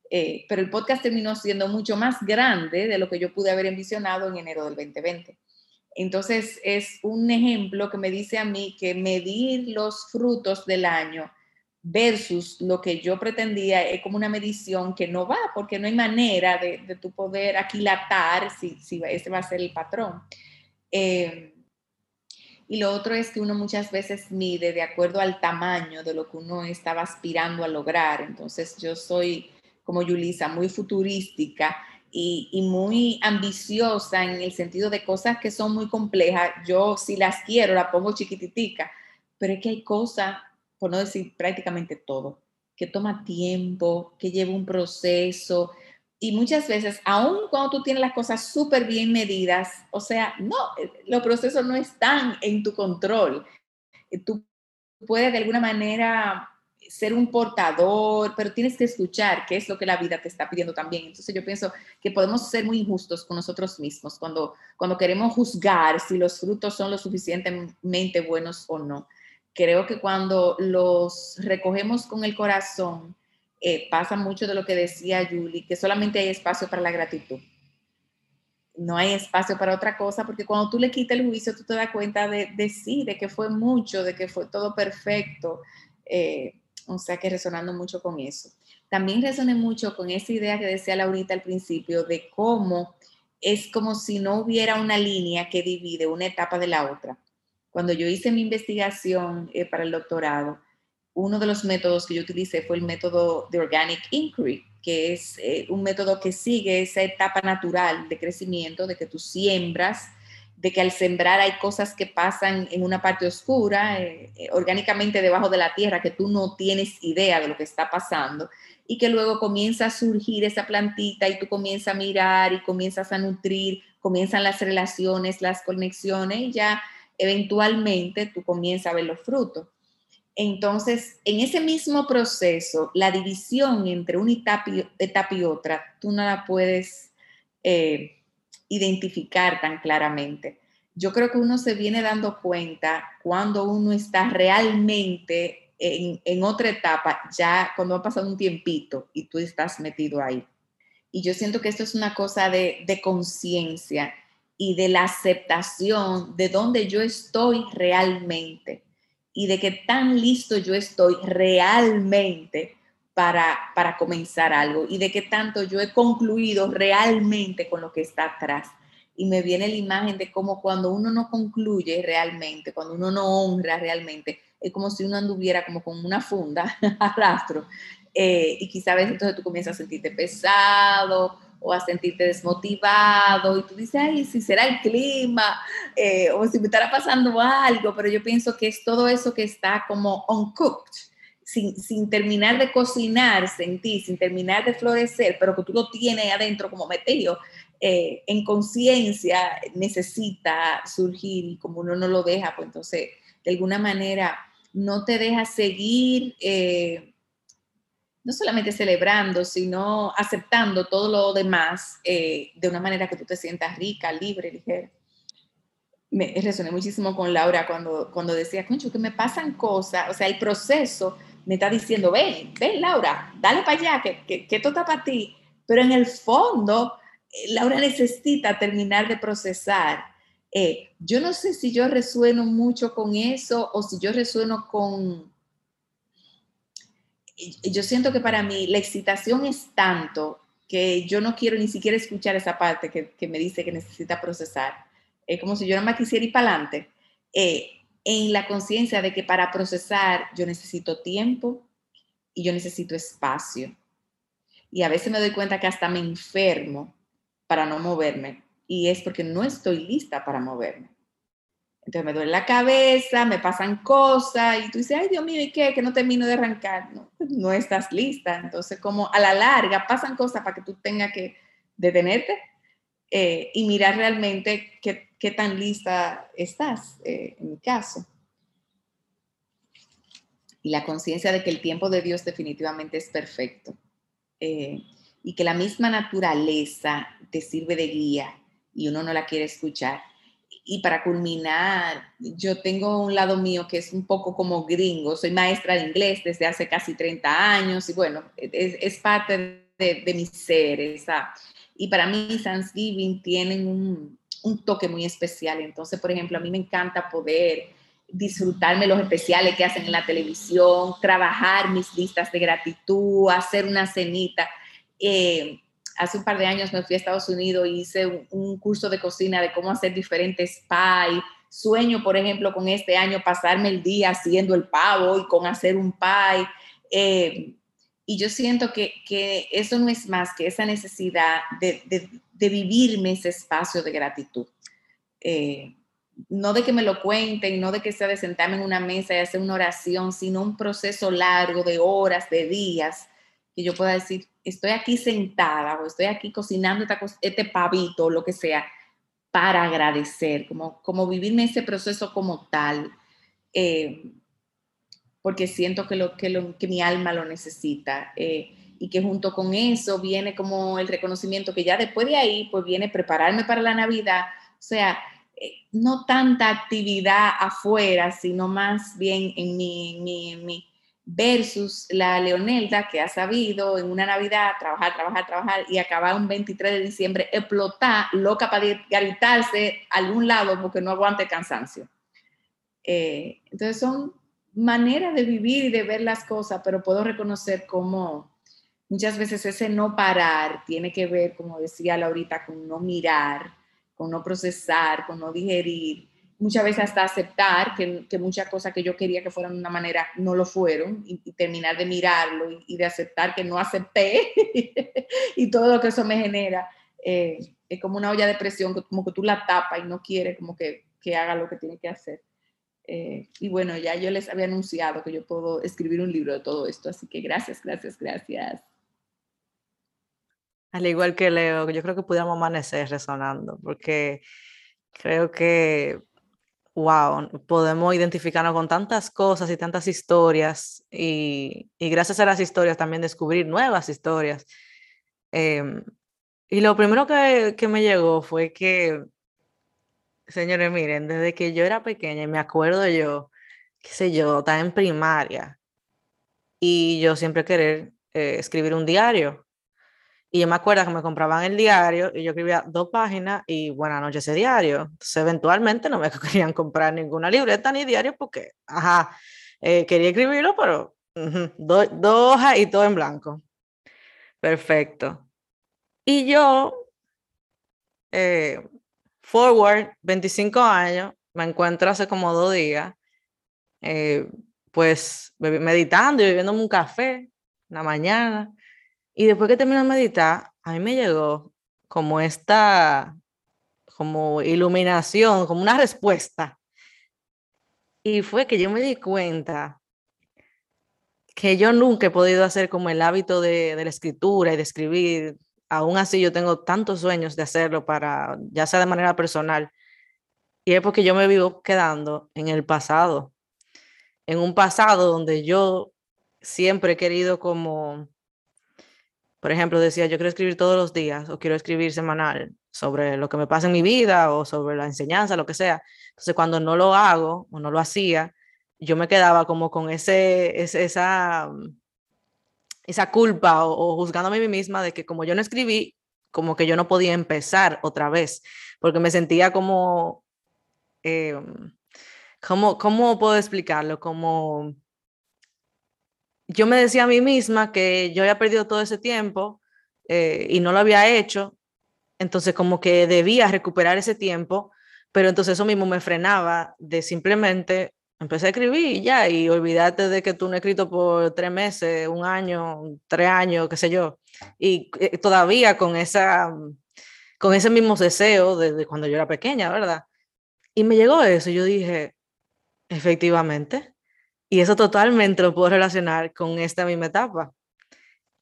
eh, pero el podcast terminó siendo mucho más grande de lo que yo pude haber envisionado en enero del 2020. Entonces, es un ejemplo que me dice a mí que medir los frutos del año versus lo que yo pretendía es como una medición que no va, porque no hay manera de, de tu poder aquilatar si, si ese va a ser el patrón. Em, y lo otro es que uno muchas veces mide de acuerdo al tamaño de lo que uno estaba aspirando a lograr. Entonces yo soy, como Yulisa, muy futurística y, y, muy ambiciosa en el sentido de cosas que son muy complejas. Yo si las quiero, la pongo chiquititica, pero es que hay cosas, por no decir prácticamente todo, que toma tiempo, que lleva un proceso, y muchas veces, aun cuando tú tienes las cosas súper bien medidas, o sea, no, eh, los procesos no están en tu control. Eh, tú puedes de alguna manera ser un portador, pero tienes que escuchar qué es lo que la vida te está pidiendo también. Entonces yo pienso que podemos ser muy injustos con nosotros mismos cuando, cuando queremos juzgar si los frutos son lo suficientemente buenos o no. Creo que cuando los recogemos con el corazón, eh, pasa mucho de lo que decía Julie, que solamente hay espacio para la gratitud. No hay espacio para otra cosa, porque cuando tú le quitas el juicio, tú te das cuenta de, de sí, de que fue mucho, de que fue todo perfecto. Eh, o sea que resonando mucho con eso. También resoné mucho con esa idea que decía Laurita al principio de cómo es como si no hubiera una línea que divide una etapa de la otra. Cuando yo hice mi investigación eh, para el doctorado, uno de los métodos que yo utilicé fue el método de Organic Inquiry, que es eh, un método que sigue esa etapa natural de crecimiento, de que tú siembras, de que al sembrar hay cosas que pasan en una parte oscura, eh, eh, orgánicamente debajo de la tierra, que tú no tienes idea de lo que está pasando. y que luego comienza a surgir esa plantita y tú comienzas a mirar y comienzas a nutrir, comienzan las relaciones, las conexiones y ya eventualmente tú comienzas a ver los frutos. Entonces, en ese mismo proceso, la división entre una etapa y, otra, tú no la puedes eh, identificar tan claramente. Yo creo que uno se viene dando cuenta cuando uno está realmente en, otra etapa, ya cuando ha pasado un tiempito y tú estás metido ahí. Y yo siento que esto es una cosa de, de conciencia y de la aceptación de dónde yo estoy realmente y de qué tan listo yo estoy realmente para, para comenzar algo y de qué tanto yo he concluido realmente con lo que está atrás. Y me viene la imagen de cómo cuando uno no concluye realmente, cuando uno no honra realmente, es como si uno anduviera como con una funda (laughs) a rastro. Eh, y quizá entonces tú comienzas a sentirte pesado o a sentirte desmotivado y tú dices, ay, si será el clima eh, o si me estará pasando algo, pero yo pienso que es todo eso que está como uncooked, sin, sin terminar de cocinarse en sin terminar de florecer, pero que tú lo tienes adentro como metido, eh, en conciencia necesita surgir y como uno no lo deja, pues entonces de alguna manera no te deja seguir, eh, no solamente celebrando, sino aceptando todo lo demás eh, de una manera que tú te sientas rica, libre, ligera. Me resoné muchísimo con Laura cuando, cuando decía, concho, que me pasan cosas, o sea, el proceso me está diciendo, ven, ven Laura, dale para allá, que, que, que esto está para ti. Pero en el fondo, eh, Laura necesita terminar de procesar eh, yo no sé si yo resueno mucho con eso o si yo resueno con... Yo siento que para mí la excitación es tanto que yo no quiero ni siquiera escuchar esa parte que, me dice que necesita procesar. Es como si yo nada más quisiera ir para adelante. Eh, en la conciencia de que para procesar yo necesito tiempo y yo necesito espacio. Y a veces me doy cuenta que hasta me enfermo para no moverme y es porque no estoy lista para moverme. Entonces me duele la cabeza, me pasan cosas y tú dices, ay Dios mío, ¿y qué? Que no termino de arrancar. No, no estás lista. Entonces como a la larga pasan cosas para que tú tengas que detenerte eh, y mirar realmente qué, qué tan lista estás, eh, en mi caso. Y la conciencia de que el tiempo de Dios definitivamente es perfecto. Eh, y que la misma naturaleza te sirve de guía y uno no la quiere escuchar. Y para culminar, yo tengo un lado mío que es un poco como gringo. Soy maestra de inglés desde hace casi 30 años y bueno, es, es parte de, de, mi ser. Esa. Y para mí Thanksgiving tienen un, un toque muy especial. Entonces, por ejemplo, a mí me encanta poder disfrutarme los especiales que hacen en la televisión, trabajar mis listas de gratitud, hacer una cenita. Eh, hace un par de años me fui a Estados Unidos y hice un, curso de cocina de cómo hacer diferentes pie. Sueño, por ejemplo, con este año pasarme el día haciendo el pavo y con hacer un pie. Eh, y yo siento que, eso no es más que esa necesidad de, de, vivirme ese espacio de gratitud. Eh, no de que me lo cuenten, no de que sea de sentarme en una mesa y hacer una oración, sino un proceso largo de horas, de días, que yo pueda decir, estoy aquí sentada o estoy aquí cocinando este pavito, lo que sea, para agradecer, como, como vivirme ese proceso como tal, eh, porque siento que, lo, que, lo, que mi alma lo necesita. Eh, y que junto con eso viene como el reconocimiento que ya después de ahí, pues viene prepararme para la Navidad, o sea, eh, no tanta actividad afuera, sino más bien en mi, en mi, en mi versus la Leonelda que ha sabido en una Navidad trabajar, trabajar, trabajar y acabar un 23 de diciembre, explotar, loca para gritarse a algún lado porque no aguante cansancio. Eh, entonces son maneras de vivir y de ver las cosas, pero puedo reconocer cómo muchas veces ese no parar tiene que ver, como decía Laurita, con no mirar, con no procesar, con no digerir, muchas veces hasta aceptar que, muchas cosas que yo quería que fueran de una manera no lo fueron y, terminar de mirarlo y, de aceptar que no acepté (laughs) y todo lo que eso me genera. Eh, es como una olla de presión, como que tú la tapas y no quieres como que, que haga lo que tiene que hacer. Eh, y bueno, ya yo les había anunciado que yo puedo escribir un libro de todo esto, así que gracias, gracias, gracias. Al igual que Leo, yo creo que pudiéramos amanecer resonando, porque creo que, wow, podemos identificarnos con tantas cosas y tantas historias, y, y gracias a las historias también descubrir nuevas historias. Em, y lo primero que, que me llegó fue que, señores, miren, desde que yo era pequeña, y me acuerdo yo, qué sé yo, estaba en primaria, y yo siempre querer eh, escribir un diario. Y yo me acuerdo que me compraban el diario y yo escribía dos páginas y buenas noches ese diario. Entonces, eventualmente no me (laughs) querían comprar ninguna libreta ni diario porque, ajá, eh, quería escribirlo, pero dos hojas y todo en blanco. Perfecto. Y yo, eh, forward, 25 años, me encuentro hace como dos días, pues meditando y bebiéndome un café en la mañana. Y después que terminé de meditar, a mí me llegó como esta, como iluminación, como una respuesta. Y fue que yo me di cuenta que yo nunca he podido hacer como el hábito de, de la escritura y de escribir. Aún así yo tengo tantos sueños de hacerlo para, ya sea de manera personal. Y es porque yo me vivo quedando en el pasado en un pasado donde yo siempre he querido como, por ejemplo, decía, yo quiero escribir todos los días o quiero escribir semanal sobre lo que me pasa en mi vida o sobre la enseñanza, lo que sea. Entonces, cuando no lo hago o no lo hacía, yo me quedaba como con ese, esa, esa culpa o, juzgándome a mí misma de que como yo no escribí, como que yo no podía empezar otra vez, porque me sentía como... Em, ¿Cómo, cómo puedo explicarlo? Como yo me decía a mí misma que yo había perdido todo ese tiempo eh, y no lo había hecho, entonces como que debía recuperar ese tiempo, pero entonces eso mismo me frenaba de simplemente empecé a escribir y ya, y olvídate de que tú no has escrito por tres meses, un año, tres años, qué sé yo, y eh, todavía con, esa, con ese mismo deseo desde cuando yo era pequeña, ¿verdad? Y me llegó eso, yo dije, Efectivamente. Y eso totalmente lo puedo relacionar con esta misma etapa.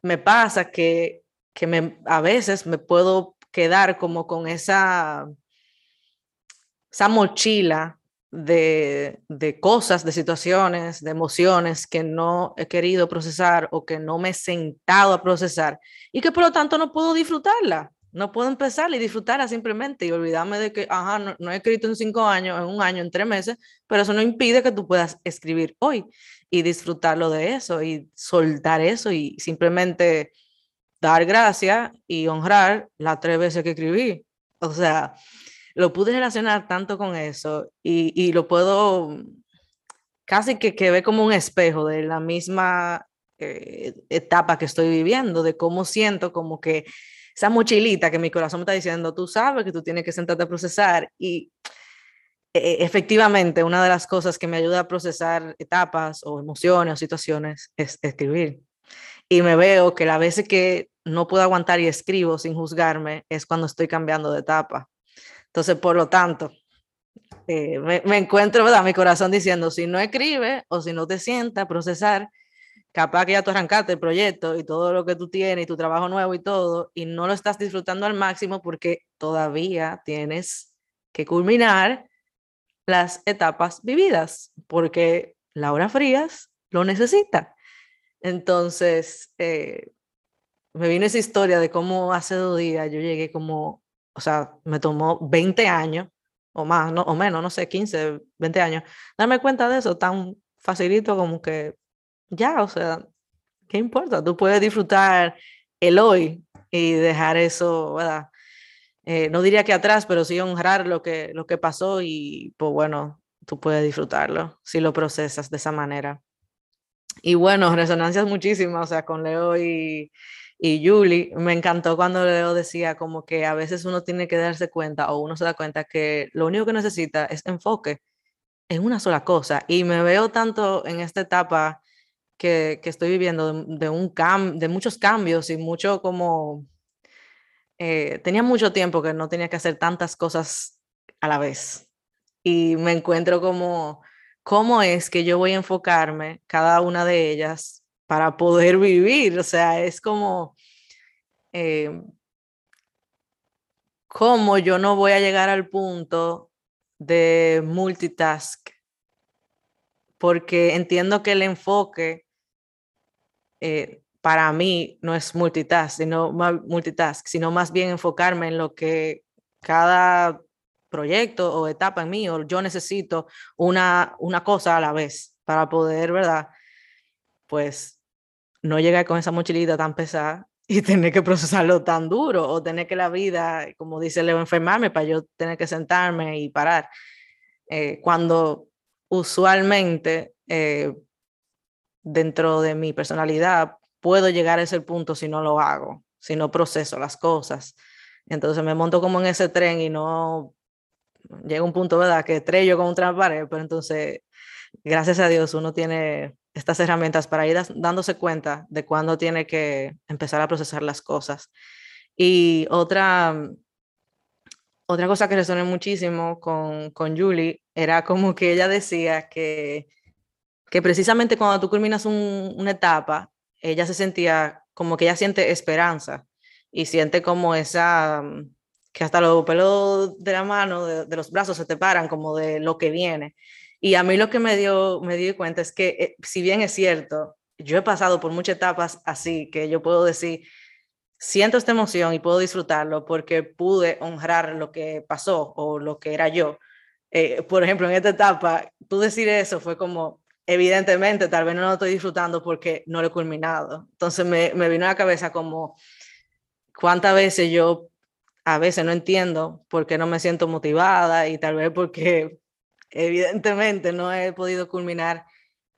Me pasa que, que me, a veces me puedo quedar como con esa, esa mochila de, de, cosas, de situaciones, de emociones que no he querido procesar o que no me he sentado a procesar y que por lo tanto no puedo disfrutarla. No puedo empezar y disfrutarla simplemente y olvidarme de que, ajá, no, he escrito en cinco años, en un año, en tres meses, pero eso no impide que tú puedas escribir hoy y disfrutarlo de eso y soltar eso y simplemente dar gracias y honrar las tres veces que escribí. O sea, lo pude relacionar tanto con eso y, y lo puedo casi que, que ve como un espejo de la misma eh, etapa que estoy viviendo, de cómo siento como que esa mochilita que mi corazón me está diciendo, tú sabes que tú tienes que sentarte a procesar y e, efectivamente una de las cosas que me ayuda a procesar etapas o emociones o situaciones es escribir. Y me veo que la veces que no puedo aguantar y escribo sin juzgarme es cuando estoy cambiando de etapa. Entonces, por lo tanto, eh, me, me, encuentro, ¿verdad? Mi corazón diciendo, si no escribe o si no te sienta a procesar, capaz que ya tú arrancaste el proyecto y todo lo que tú tienes y tu trabajo nuevo y todo, y no lo estás disfrutando al máximo porque todavía tienes que culminar las etapas vividas, porque Laura Frías lo necesita. Entonces, eh, me vino esa historia de cómo hace dos días yo llegué como, o sea, me tomó 20 años o más, no, o menos, no sé, 15, 20 años, darme cuenta de eso tan facilito como que ya, o sea, ¿qué importa? Tú puedes disfrutar el hoy y dejar eso, ¿verdad? Eh, no diría que atrás, pero sí honrar lo que, lo que pasó y pues bueno, tú puedes disfrutarlo si lo procesas de esa manera. Y bueno, resonancias muchísimas, o sea, con Leo y, y Julie, me encantó cuando Leo decía como que a veces uno tiene que darse cuenta o uno se da cuenta que lo único que necesita es enfoque en una sola cosa. Y me veo tanto en esta etapa que, estoy viviendo, de, un cam de muchos cambios y mucho como... Eh, tenía mucho tiempo que no tenía que hacer tantas cosas a la vez. Y me encuentro como, ¿cómo es que yo voy a enfocarme cada una de ellas para poder (laughs) vivir? O sea, es como... Eh, cómo yo no voy a llegar al punto de multitask, porque entiendo que el enfoque eh, para mí no es multitask, sino, multitask, sino más bien enfocarme en lo que cada proyecto o etapa en mí, o yo necesito una, una cosa a la vez para poder, ¿verdad? Pues no llegar con esa mochilita tan pesada (laughs) y tener que procesarlo tan duro o tener que la vida, como dice Leo, enfermarme para yo tener que sentarme y parar. Eh, cuando usualmente eh, dentro de mi personalidad puedo llegar a ese punto si no lo hago, si no proceso las cosas. Entonces me monto como en ese tren y no llega un punto, ¿verdad? Que estrello con un pared, pero entonces, gracias a Dios, uno tiene estas herramientas para ir dándose cuenta de cuándo tiene que empezar a procesar las cosas. Y otra, otra cosa que resoné muchísimo con, con Julie era como que ella decía que, que precisamente cuando tú culminas una etapa, ella se sentía como que ella siente esperanza y siente como esa, que hasta los pelos de la mano, de, los brazos se te paran como de lo que viene. Y a mí lo que me dio, me di cuenta es que, eh, si bien es cierto, yo he pasado por muchas etapas así, que yo puedo decir, siento esta emoción y puedo disfrutarlo porque pude honrar lo que pasó o lo que era yo. Eh, por ejemplo, en esta etapa, tú decir eso fue como, evidentemente, tal vez no lo estoy disfrutando porque no lo he culminado. Entonces me, me vino a la cabeza como cuántas veces yo a veces no entiendo por qué no me siento motivada y tal vez porque evidentemente no he podido culminar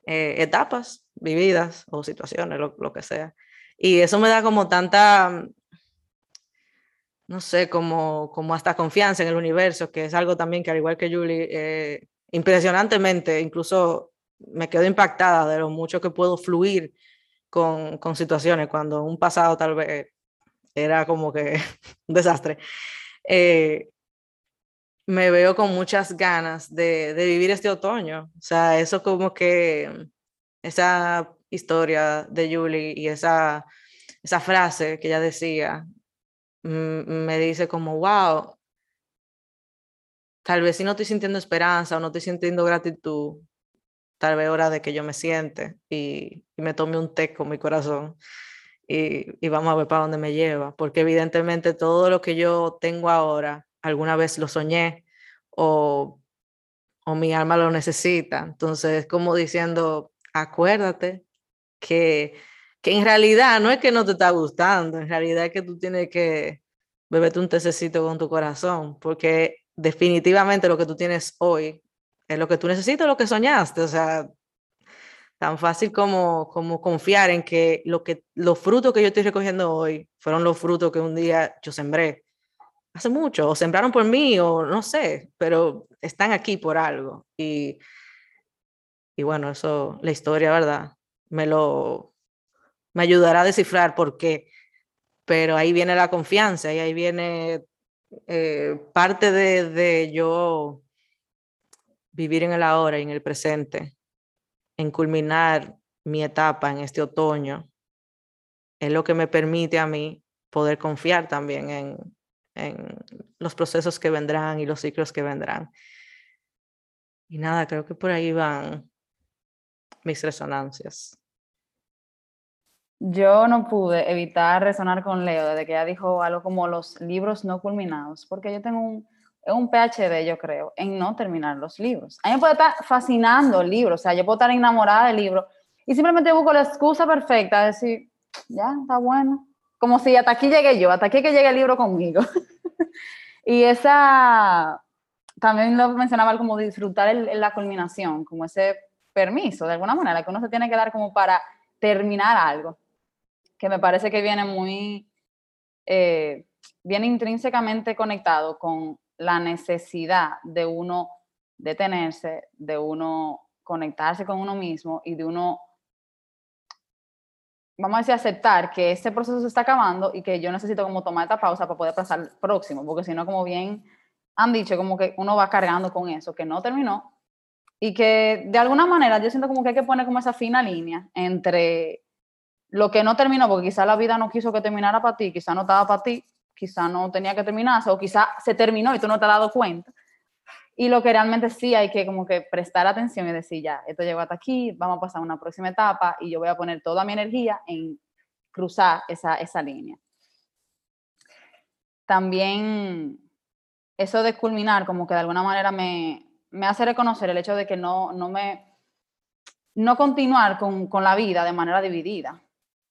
eh, etapas vividas o situaciones, lo, lo, que sea. Y eso me da como tanta, no sé, como, como hasta confianza en el universo, que es algo también que al igual que Julie, eh, impresionantemente, incluso me quedo impactada de lo mucho que puedo fluir con, con situaciones cuando un pasado tal vez era como que (laughs) un desastre. Eh, me veo con muchas ganas de, de, vivir este otoño. O sea, eso como que, esa historia de Julie y esa, esa frase que ella decía, me dice como, wow, tal vez si no estoy sintiendo esperanza o no estoy sintiendo gratitud, tal vez hora de que yo me siente y, y me tome un té con mi corazón y, y, vamos a ver para dónde me lleva, porque evidentemente todo lo que yo tengo ahora alguna vez lo soñé o, o mi alma lo necesita. Entonces, como diciendo, acuérdate que, que en realidad no es que no te está gustando, en realidad es que tú tienes que beberte un tececito con tu corazón, porque definitivamente lo que tú tienes hoy es lo que tú necesitas, lo que soñaste, o sea, tan fácil como, como confiar en que, lo que los frutos que yo estoy recogiendo hoy fueron los frutos que un día yo sembré hace mucho, o sembraron por mí, o no sé, pero están aquí por algo. Y, y bueno, eso, la historia, ¿verdad? Me lo, me ayudará a descifrar por qué. Pero ahí viene la confianza y ahí viene eh, parte de, de yo vivir en el ahora y en el presente, en culminar mi etapa en este otoño, es lo que me permite a mí poder confiar también en, en los procesos que vendrán y los ciclos que vendrán. Y nada, creo que por ahí van mis resonancias. Yo no pude evitar resonar con Leo desde que ella dijo algo como los libros no culminados, porque yo tengo un, un PhD, yo creo, en no terminar los libros. A mí me puede estar fascinando el libro, o sea, yo puedo estar enamorada del libro y simplemente busco la excusa perfecta de decir, ya, está bueno, como si hasta aquí llegué yo, hasta aquí que llegue el libro conmigo. (laughs) y esa, también lo mencionaba como disfrutar la culminación, como ese permiso, de alguna manera, que uno se tiene que dar como para terminar algo, que me parece que viene muy, eh, viene intrínsecamente conectado con la necesidad de uno detenerse, de uno conectarse con uno mismo y de uno vamos a decir, aceptar que este proceso se está acabando y que yo necesito como tomar esta pausa para poder pasar al próximo, porque si no, como bien han dicho, como que uno va cargando con eso, que no terminó, y que de alguna manera yo siento como que hay que poner como esa fina línea entre lo que no terminó, porque quizá la vida no quiso que terminara para ti, quizá no estaba para ti, quizá no tenía que terminarse o quizá se terminó y tú no te has dado cuenta. Y lo que realmente sí hay que como que prestar atención y decir, ya, esto llegó hasta aquí, vamos a pasar a una próxima etapa y yo voy a poner toda mi energía en cruzar esa, esa línea. También eso de culminar como que de alguna manera me, me hace reconocer el hecho de que no, no me, no continuar con, con la vida de manera dividida,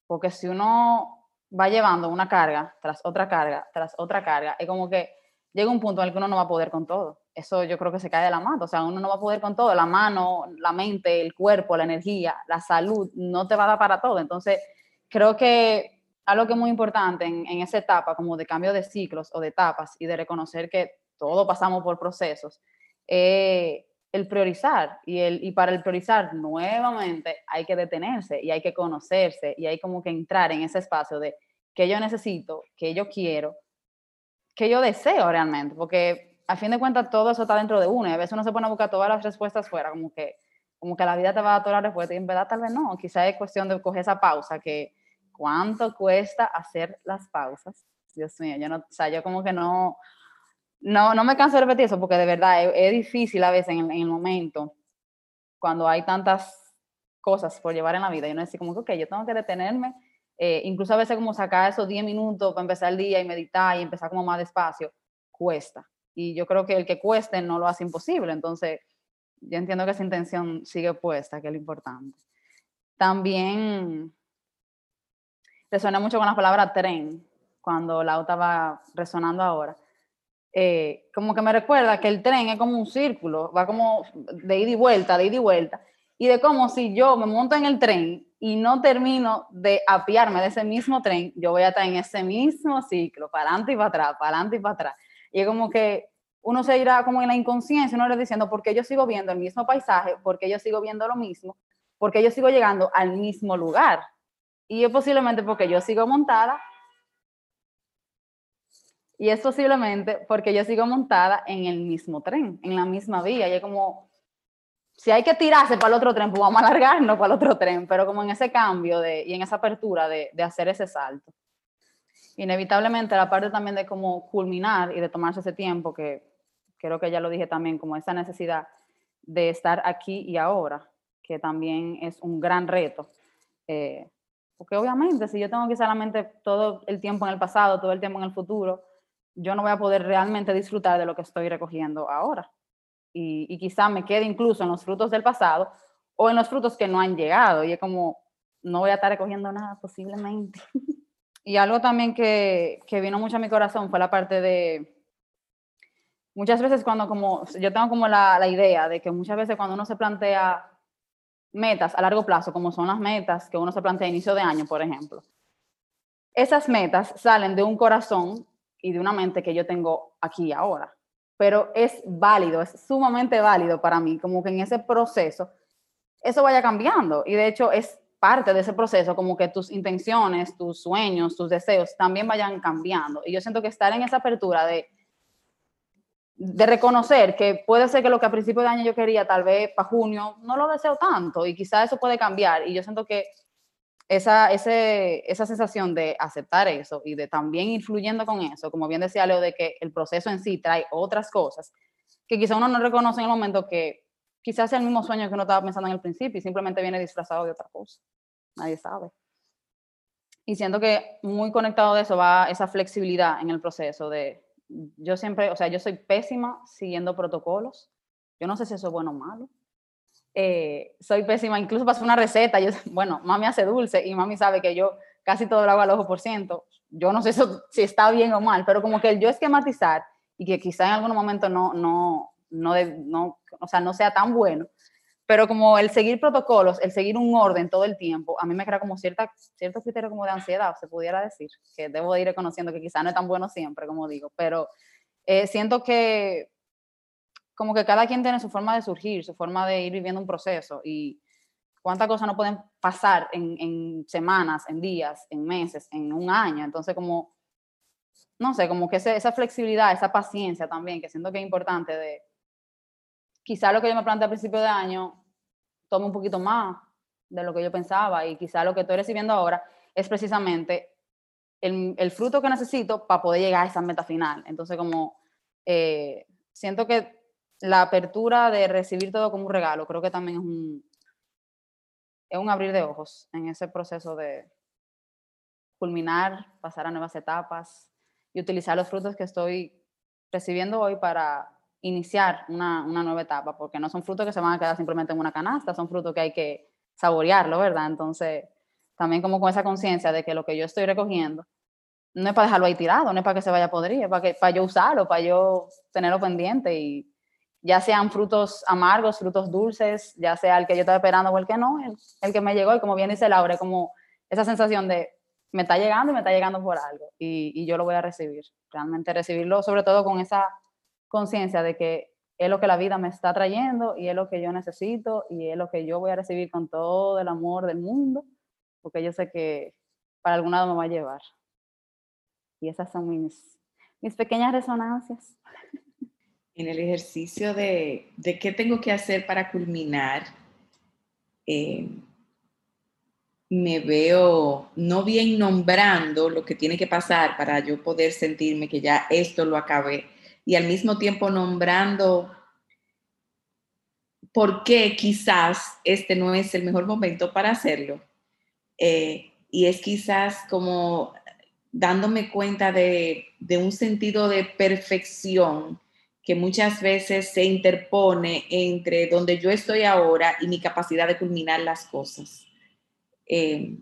porque si uno va llevando una carga tras otra carga, tras otra carga, es como que llega un punto en el que uno no va a poder con todo eso yo creo que se cae de la mano, o sea, uno no va a poder con todo, la mano, la mente, el cuerpo, la energía, la salud, no te va a dar para todo. Entonces, creo que algo que es muy importante en, esa etapa, como de cambio de ciclos o de etapas y de reconocer que todos pasamos por procesos, eh, el priorizar y, el, y para el priorizar nuevamente hay que detenerse y hay que conocerse y hay como que entrar en ese espacio de que yo necesito, que yo quiero, que yo deseo realmente, porque a fin de cuentas todo eso está dentro de uno y a veces uno se pone a buscar todas las respuestas fuera, como que, como que la vida te va a dar todas las respuestas y en verdad tal vez no, quizá es cuestión de coger esa pausa, que cuánto cuesta hacer las pausas. Dios mío, yo no, o sea, yo como que no, no, no me canso de repetir eso porque de verdad es, difícil a veces en, el momento cuando hay tantas cosas por llevar en la vida y uno dice como que, ok, yo tengo que detenerme, eh, incluso a veces como sacar esos 10 minutos para empezar el día y meditar y empezar como más despacio, cuesta y yo creo que el que cueste no lo hace imposible. Entonces, yo entiendo que esa intención sigue puesta, que es lo importante. También resuena mucho con la palabra tren, cuando la estaba resonando ahora. Eh, como que me recuerda que el tren es como un círculo, va como de ida y vuelta, de ida y vuelta, y de como si yo me monto en el tren y no termino de apiarme de ese mismo tren, yo voy a estar en ese mismo ciclo, para adelante y para atrás, para adelante y para atrás. Y es como que uno se irá como en la inconsciencia, uno le diciendo, porque yo sigo viendo el mismo paisaje, porque yo sigo viendo lo mismo, porque yo sigo llegando al mismo lugar. Y es posiblemente porque yo sigo montada. Y es posiblemente porque yo sigo montada en el mismo tren, en la misma vía. Y es como, si hay que tirarse para el otro tren, pues vamos a alargarnos para el otro tren, pero como en ese cambio de, y en esa apertura de, de hacer ese salto inevitablemente la parte también de cómo culminar y de tomarse ese tiempo, que creo que ya lo dije también, como esa necesidad de estar aquí y ahora, que también es un gran reto. Eh, porque obviamente si yo tengo que solamente todo el tiempo en el pasado, todo el tiempo en el futuro, yo no voy a poder realmente disfrutar de lo que estoy recogiendo ahora. Y, y quizá me quede incluso en los frutos del pasado o en los frutos que no han llegado. Y es como, no voy a estar recogiendo nada posiblemente. (laughs) Y algo también que, que vino mucho a mi corazón fue la parte de, muchas veces cuando como, yo tengo como la, la, idea de que muchas veces cuando uno se plantea metas a largo plazo, como son las metas que uno se plantea a inicio de año, por ejemplo, esas metas salen de un corazón y de una mente que yo tengo aquí y ahora. Pero es válido, es sumamente válido para mí, como que en ese proceso eso vaya cambiando. Y de hecho es parte de ese proceso, como que tus intenciones, tus sueños, tus deseos también vayan cambiando. Y yo siento que estar en esa apertura de, de reconocer que puede ser que lo que a principio de año yo quería, tal vez para junio, no lo deseo tanto y quizá eso puede cambiar. Y yo siento que esa, ese, esa sensación de aceptar eso y de también influyendo con eso, como bien decía Leo, de que el proceso en sí trae otras cosas que quizá uno no reconoce en el momento que quizás sea el mismo sueño que uno estaba pensando en el principio y simplemente viene disfrazado de otra cosa. Nadie sabe. Y siento que muy conectado de eso va esa flexibilidad en el proceso de, yo siempre, o sea, yo soy pésima siguiendo protocolos. Yo no sé si eso es bueno o malo. Eh, soy pésima, incluso hacer una receta, yo, (laughs) bueno, mami hace dulce y mami sabe que yo casi todo lo hago al ojo por ciento. Yo no sé eso, si está bien o mal, pero como que el yo esquematizar y que quizá en algún momento no, no, no, no, o sea, no sea tan bueno, pero como el seguir protocolos, el seguir un orden todo el tiempo, a mí me crea como cierta, cierto criterio como de ansiedad, se pudiera decir, que debo de ir reconociendo que quizá no es tan bueno siempre, como digo, pero eh, siento que como que cada quien tiene su forma de surgir, su forma de ir viviendo un proceso y cuántas cosas no pueden pasar en, en semanas, en días, en meses, en un año, entonces como, no sé, como que esa flexibilidad, esa paciencia también, que siento que es importante de quizá lo que yo me planteé a principio de año tome un poquito más de lo que yo pensaba y quizá lo que estoy recibiendo ahora es precisamente el, fruto que necesito para poder llegar a esa meta final. Entonces, como eh, siento que la apertura de recibir todo como un regalo, creo que también es un, es un abrir de ojos en ese proceso de culminar, pasar a nuevas etapas y utilizar los frutos que estoy recibiendo hoy para iniciar una, una, nueva etapa, porque no son frutos que se van a quedar simplemente en una canasta, son frutos que hay que saborearlo, ¿verdad? Entonces, también como con esa conciencia de que lo que yo estoy recogiendo no es para dejarlo ahí tirado, no es para que se vaya a podrir, es para, que, para yo usarlo, para yo tenerlo pendiente y ya sean frutos amargos, frutos dulces, ya sea el que yo estaba esperando o el que no, el, que me llegó y como bien dice Laura, como esa sensación de me está llegando y me está llegando por algo y, y yo lo voy a recibir, realmente recibirlo sobre todo con esa conciencia de que es lo que la vida me está trayendo y es lo que yo necesito y es lo que yo voy a recibir con todo el amor del mundo, porque yo sé que para algún lado me va a llevar. Y esas son mis, mis pequeñas resonancias. En el ejercicio de, de qué tengo que hacer para culminar, eh, me veo no bien nombrando lo que tiene que pasar para yo poder sentirme que ya esto lo acabé y al mismo tiempo nombrando por qué quizás este no es el mejor momento para hacerlo. Eh, y es quizás como dándome cuenta de, un sentido de perfección que muchas veces se interpone entre donde yo estoy ahora y mi capacidad de culminar las cosas. Eh,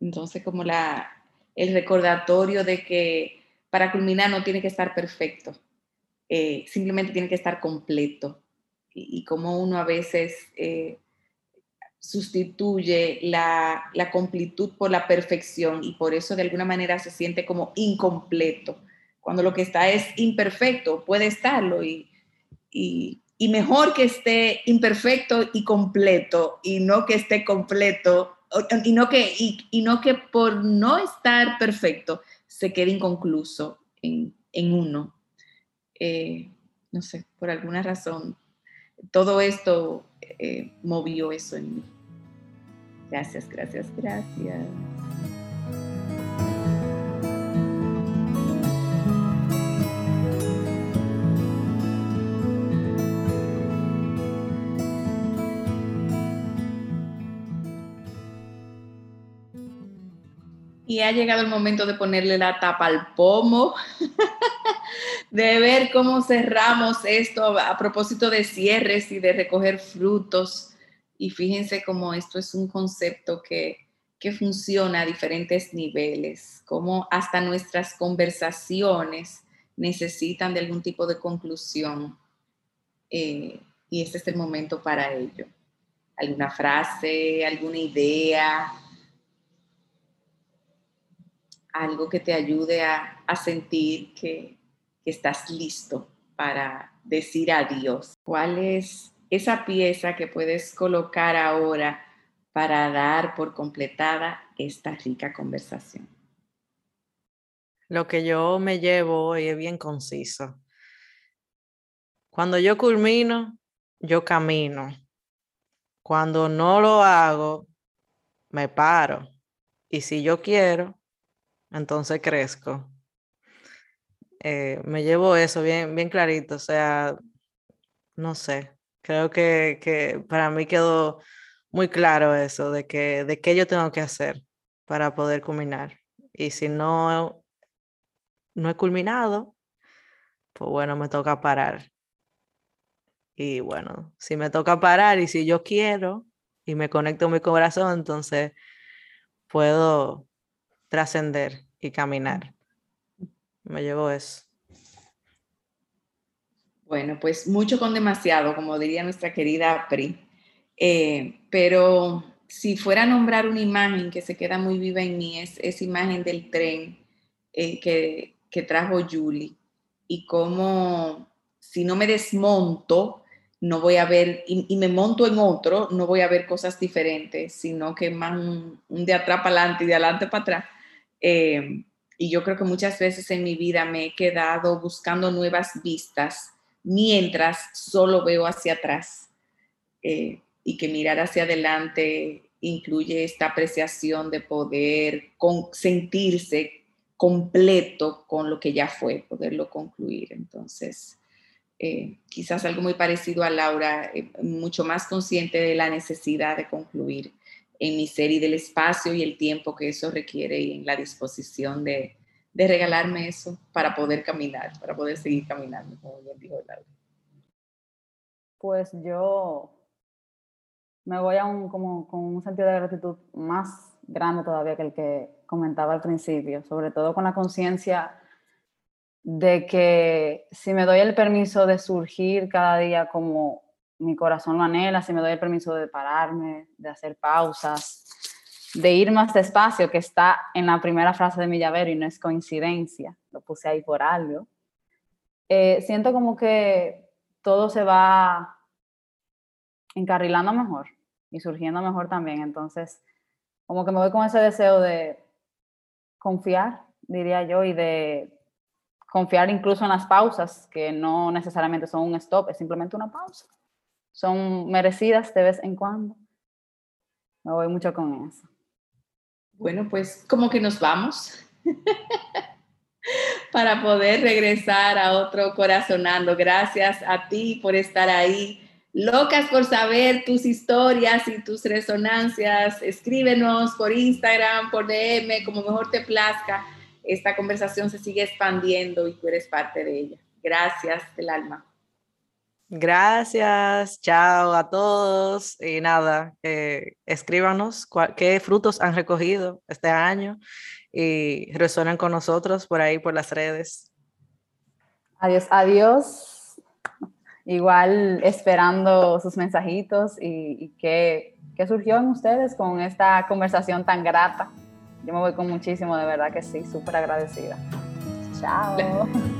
entonces, como la, el recordatorio de que para culminar no tiene que estar perfecto, eh, simplemente tiene que estar completo. Y, como uno a veces eh, sustituye la, completud por la perfección y por eso de alguna manera se siente como incompleto, cuando lo que está es imperfecto, puede estarlo y, y, mejor que esté imperfecto y completo y no que esté completo y no que, y no que por no estar perfecto se quede inconcluso en, uno. Eh, no sé, por alguna razón, todo esto eh, movió eso en mí. Gracias, gracias, gracias. Y ha llegado el momento de ponerle la tapa al pomo, (laughs) de ver cómo cerramos esto a propósito de cierres y de recoger frutos. Y fíjense cómo esto es un concepto que, funciona a diferentes niveles, cómo hasta nuestras conversaciones necesitan de algún tipo de conclusión. Eh, y este es el momento para ello. Alguna frase, alguna idea, algo que te ayude a, sentir que, estás listo para decir adiós. ¿Cuál es esa pieza que puedes colocar ahora para dar por completada esta rica conversación? Lo que yo me llevo hoy es bien conciso. Cuando yo culmino, yo camino. Cuando no lo hago, me paro. Y si yo quiero, entonces crezco. Eh, me llevo eso bien, bien clarito, o sea, no sé, creo que, para mí quedó muy claro eso de que de qué yo tengo que hacer para poder culminar. Y si no, no he culminado, pues bueno, me toca parar. Y bueno, si me toca parar y si yo quiero y me conecto a mi corazón, entonces puedo trascender y caminar. Me llevó eso. Bueno, pues mucho con demasiado, como diría nuestra querida Pri. Eh, pero si fuera a nombrar una imagen que se queda muy viva en mí, es esa imagen del tren eh, que, que trajo Julie y cómo si no me desmonto, no voy a ver, y, me monto en otro, no voy a ver cosas diferentes, sino que más un, de atrás para adelante y de adelante para atrás. Eh, y yo creo que muchas veces en mi vida me he quedado buscando nuevas vistas mientras solo veo hacia atrás. Eh, y que mirar hacia adelante incluye esta apreciación de poder sentirse completo con lo que ya fue, poderlo concluir. Entonces, eh, quizás algo muy parecido a Laura, eh, mucho más consciente de la necesidad de concluir en mi serie del espacio y el tiempo que eso requiere y en la disposición de, de regalarme eso para poder caminar, para poder seguir caminando, como bien dijo Laura. Pues yo me voy a un, como, con un sentido de gratitud más grande todavía que el que comentaba al principio, sobre todo con la conciencia de que si me doy el permiso de surgir cada día como mi corazón lo anhela, si me doy el permiso de pararme, de hacer pausas, de ir más despacio, que está en la primera frase de mi llavero y no es coincidencia, lo puse ahí por algo, eh, siento como que todo se va encarrilando mejor y surgiendo mejor también. Entonces, como que me voy con ese deseo de confiar, diría yo, y de confiar incluso en las pausas, que no necesariamente son un stop, es simplemente una pausa. Son merecidas de vez en cuando. Me voy mucho con eso. Bueno, pues como que nos vamos (laughs) para poder regresar a otro corazonando. Gracias a ti por estar ahí. Locas por saber tus historias y tus resonancias. Escríbenos por Instagram, por DM, como mejor te plazca. Esta conversación se sigue expandiendo y tú eres parte de ella. Gracias del alma. Gracias, chao a todos y nada, eh, escríbanos qué frutos han recogido este año y resuenan con nosotros por ahí, por las redes. Adiós, adiós. Igual esperando sus mensajitos y, qué, surgió en ustedes con esta conversación tan grata. Yo me voy con muchísimo, de verdad que sí, súper agradecida. Chao. (laughs)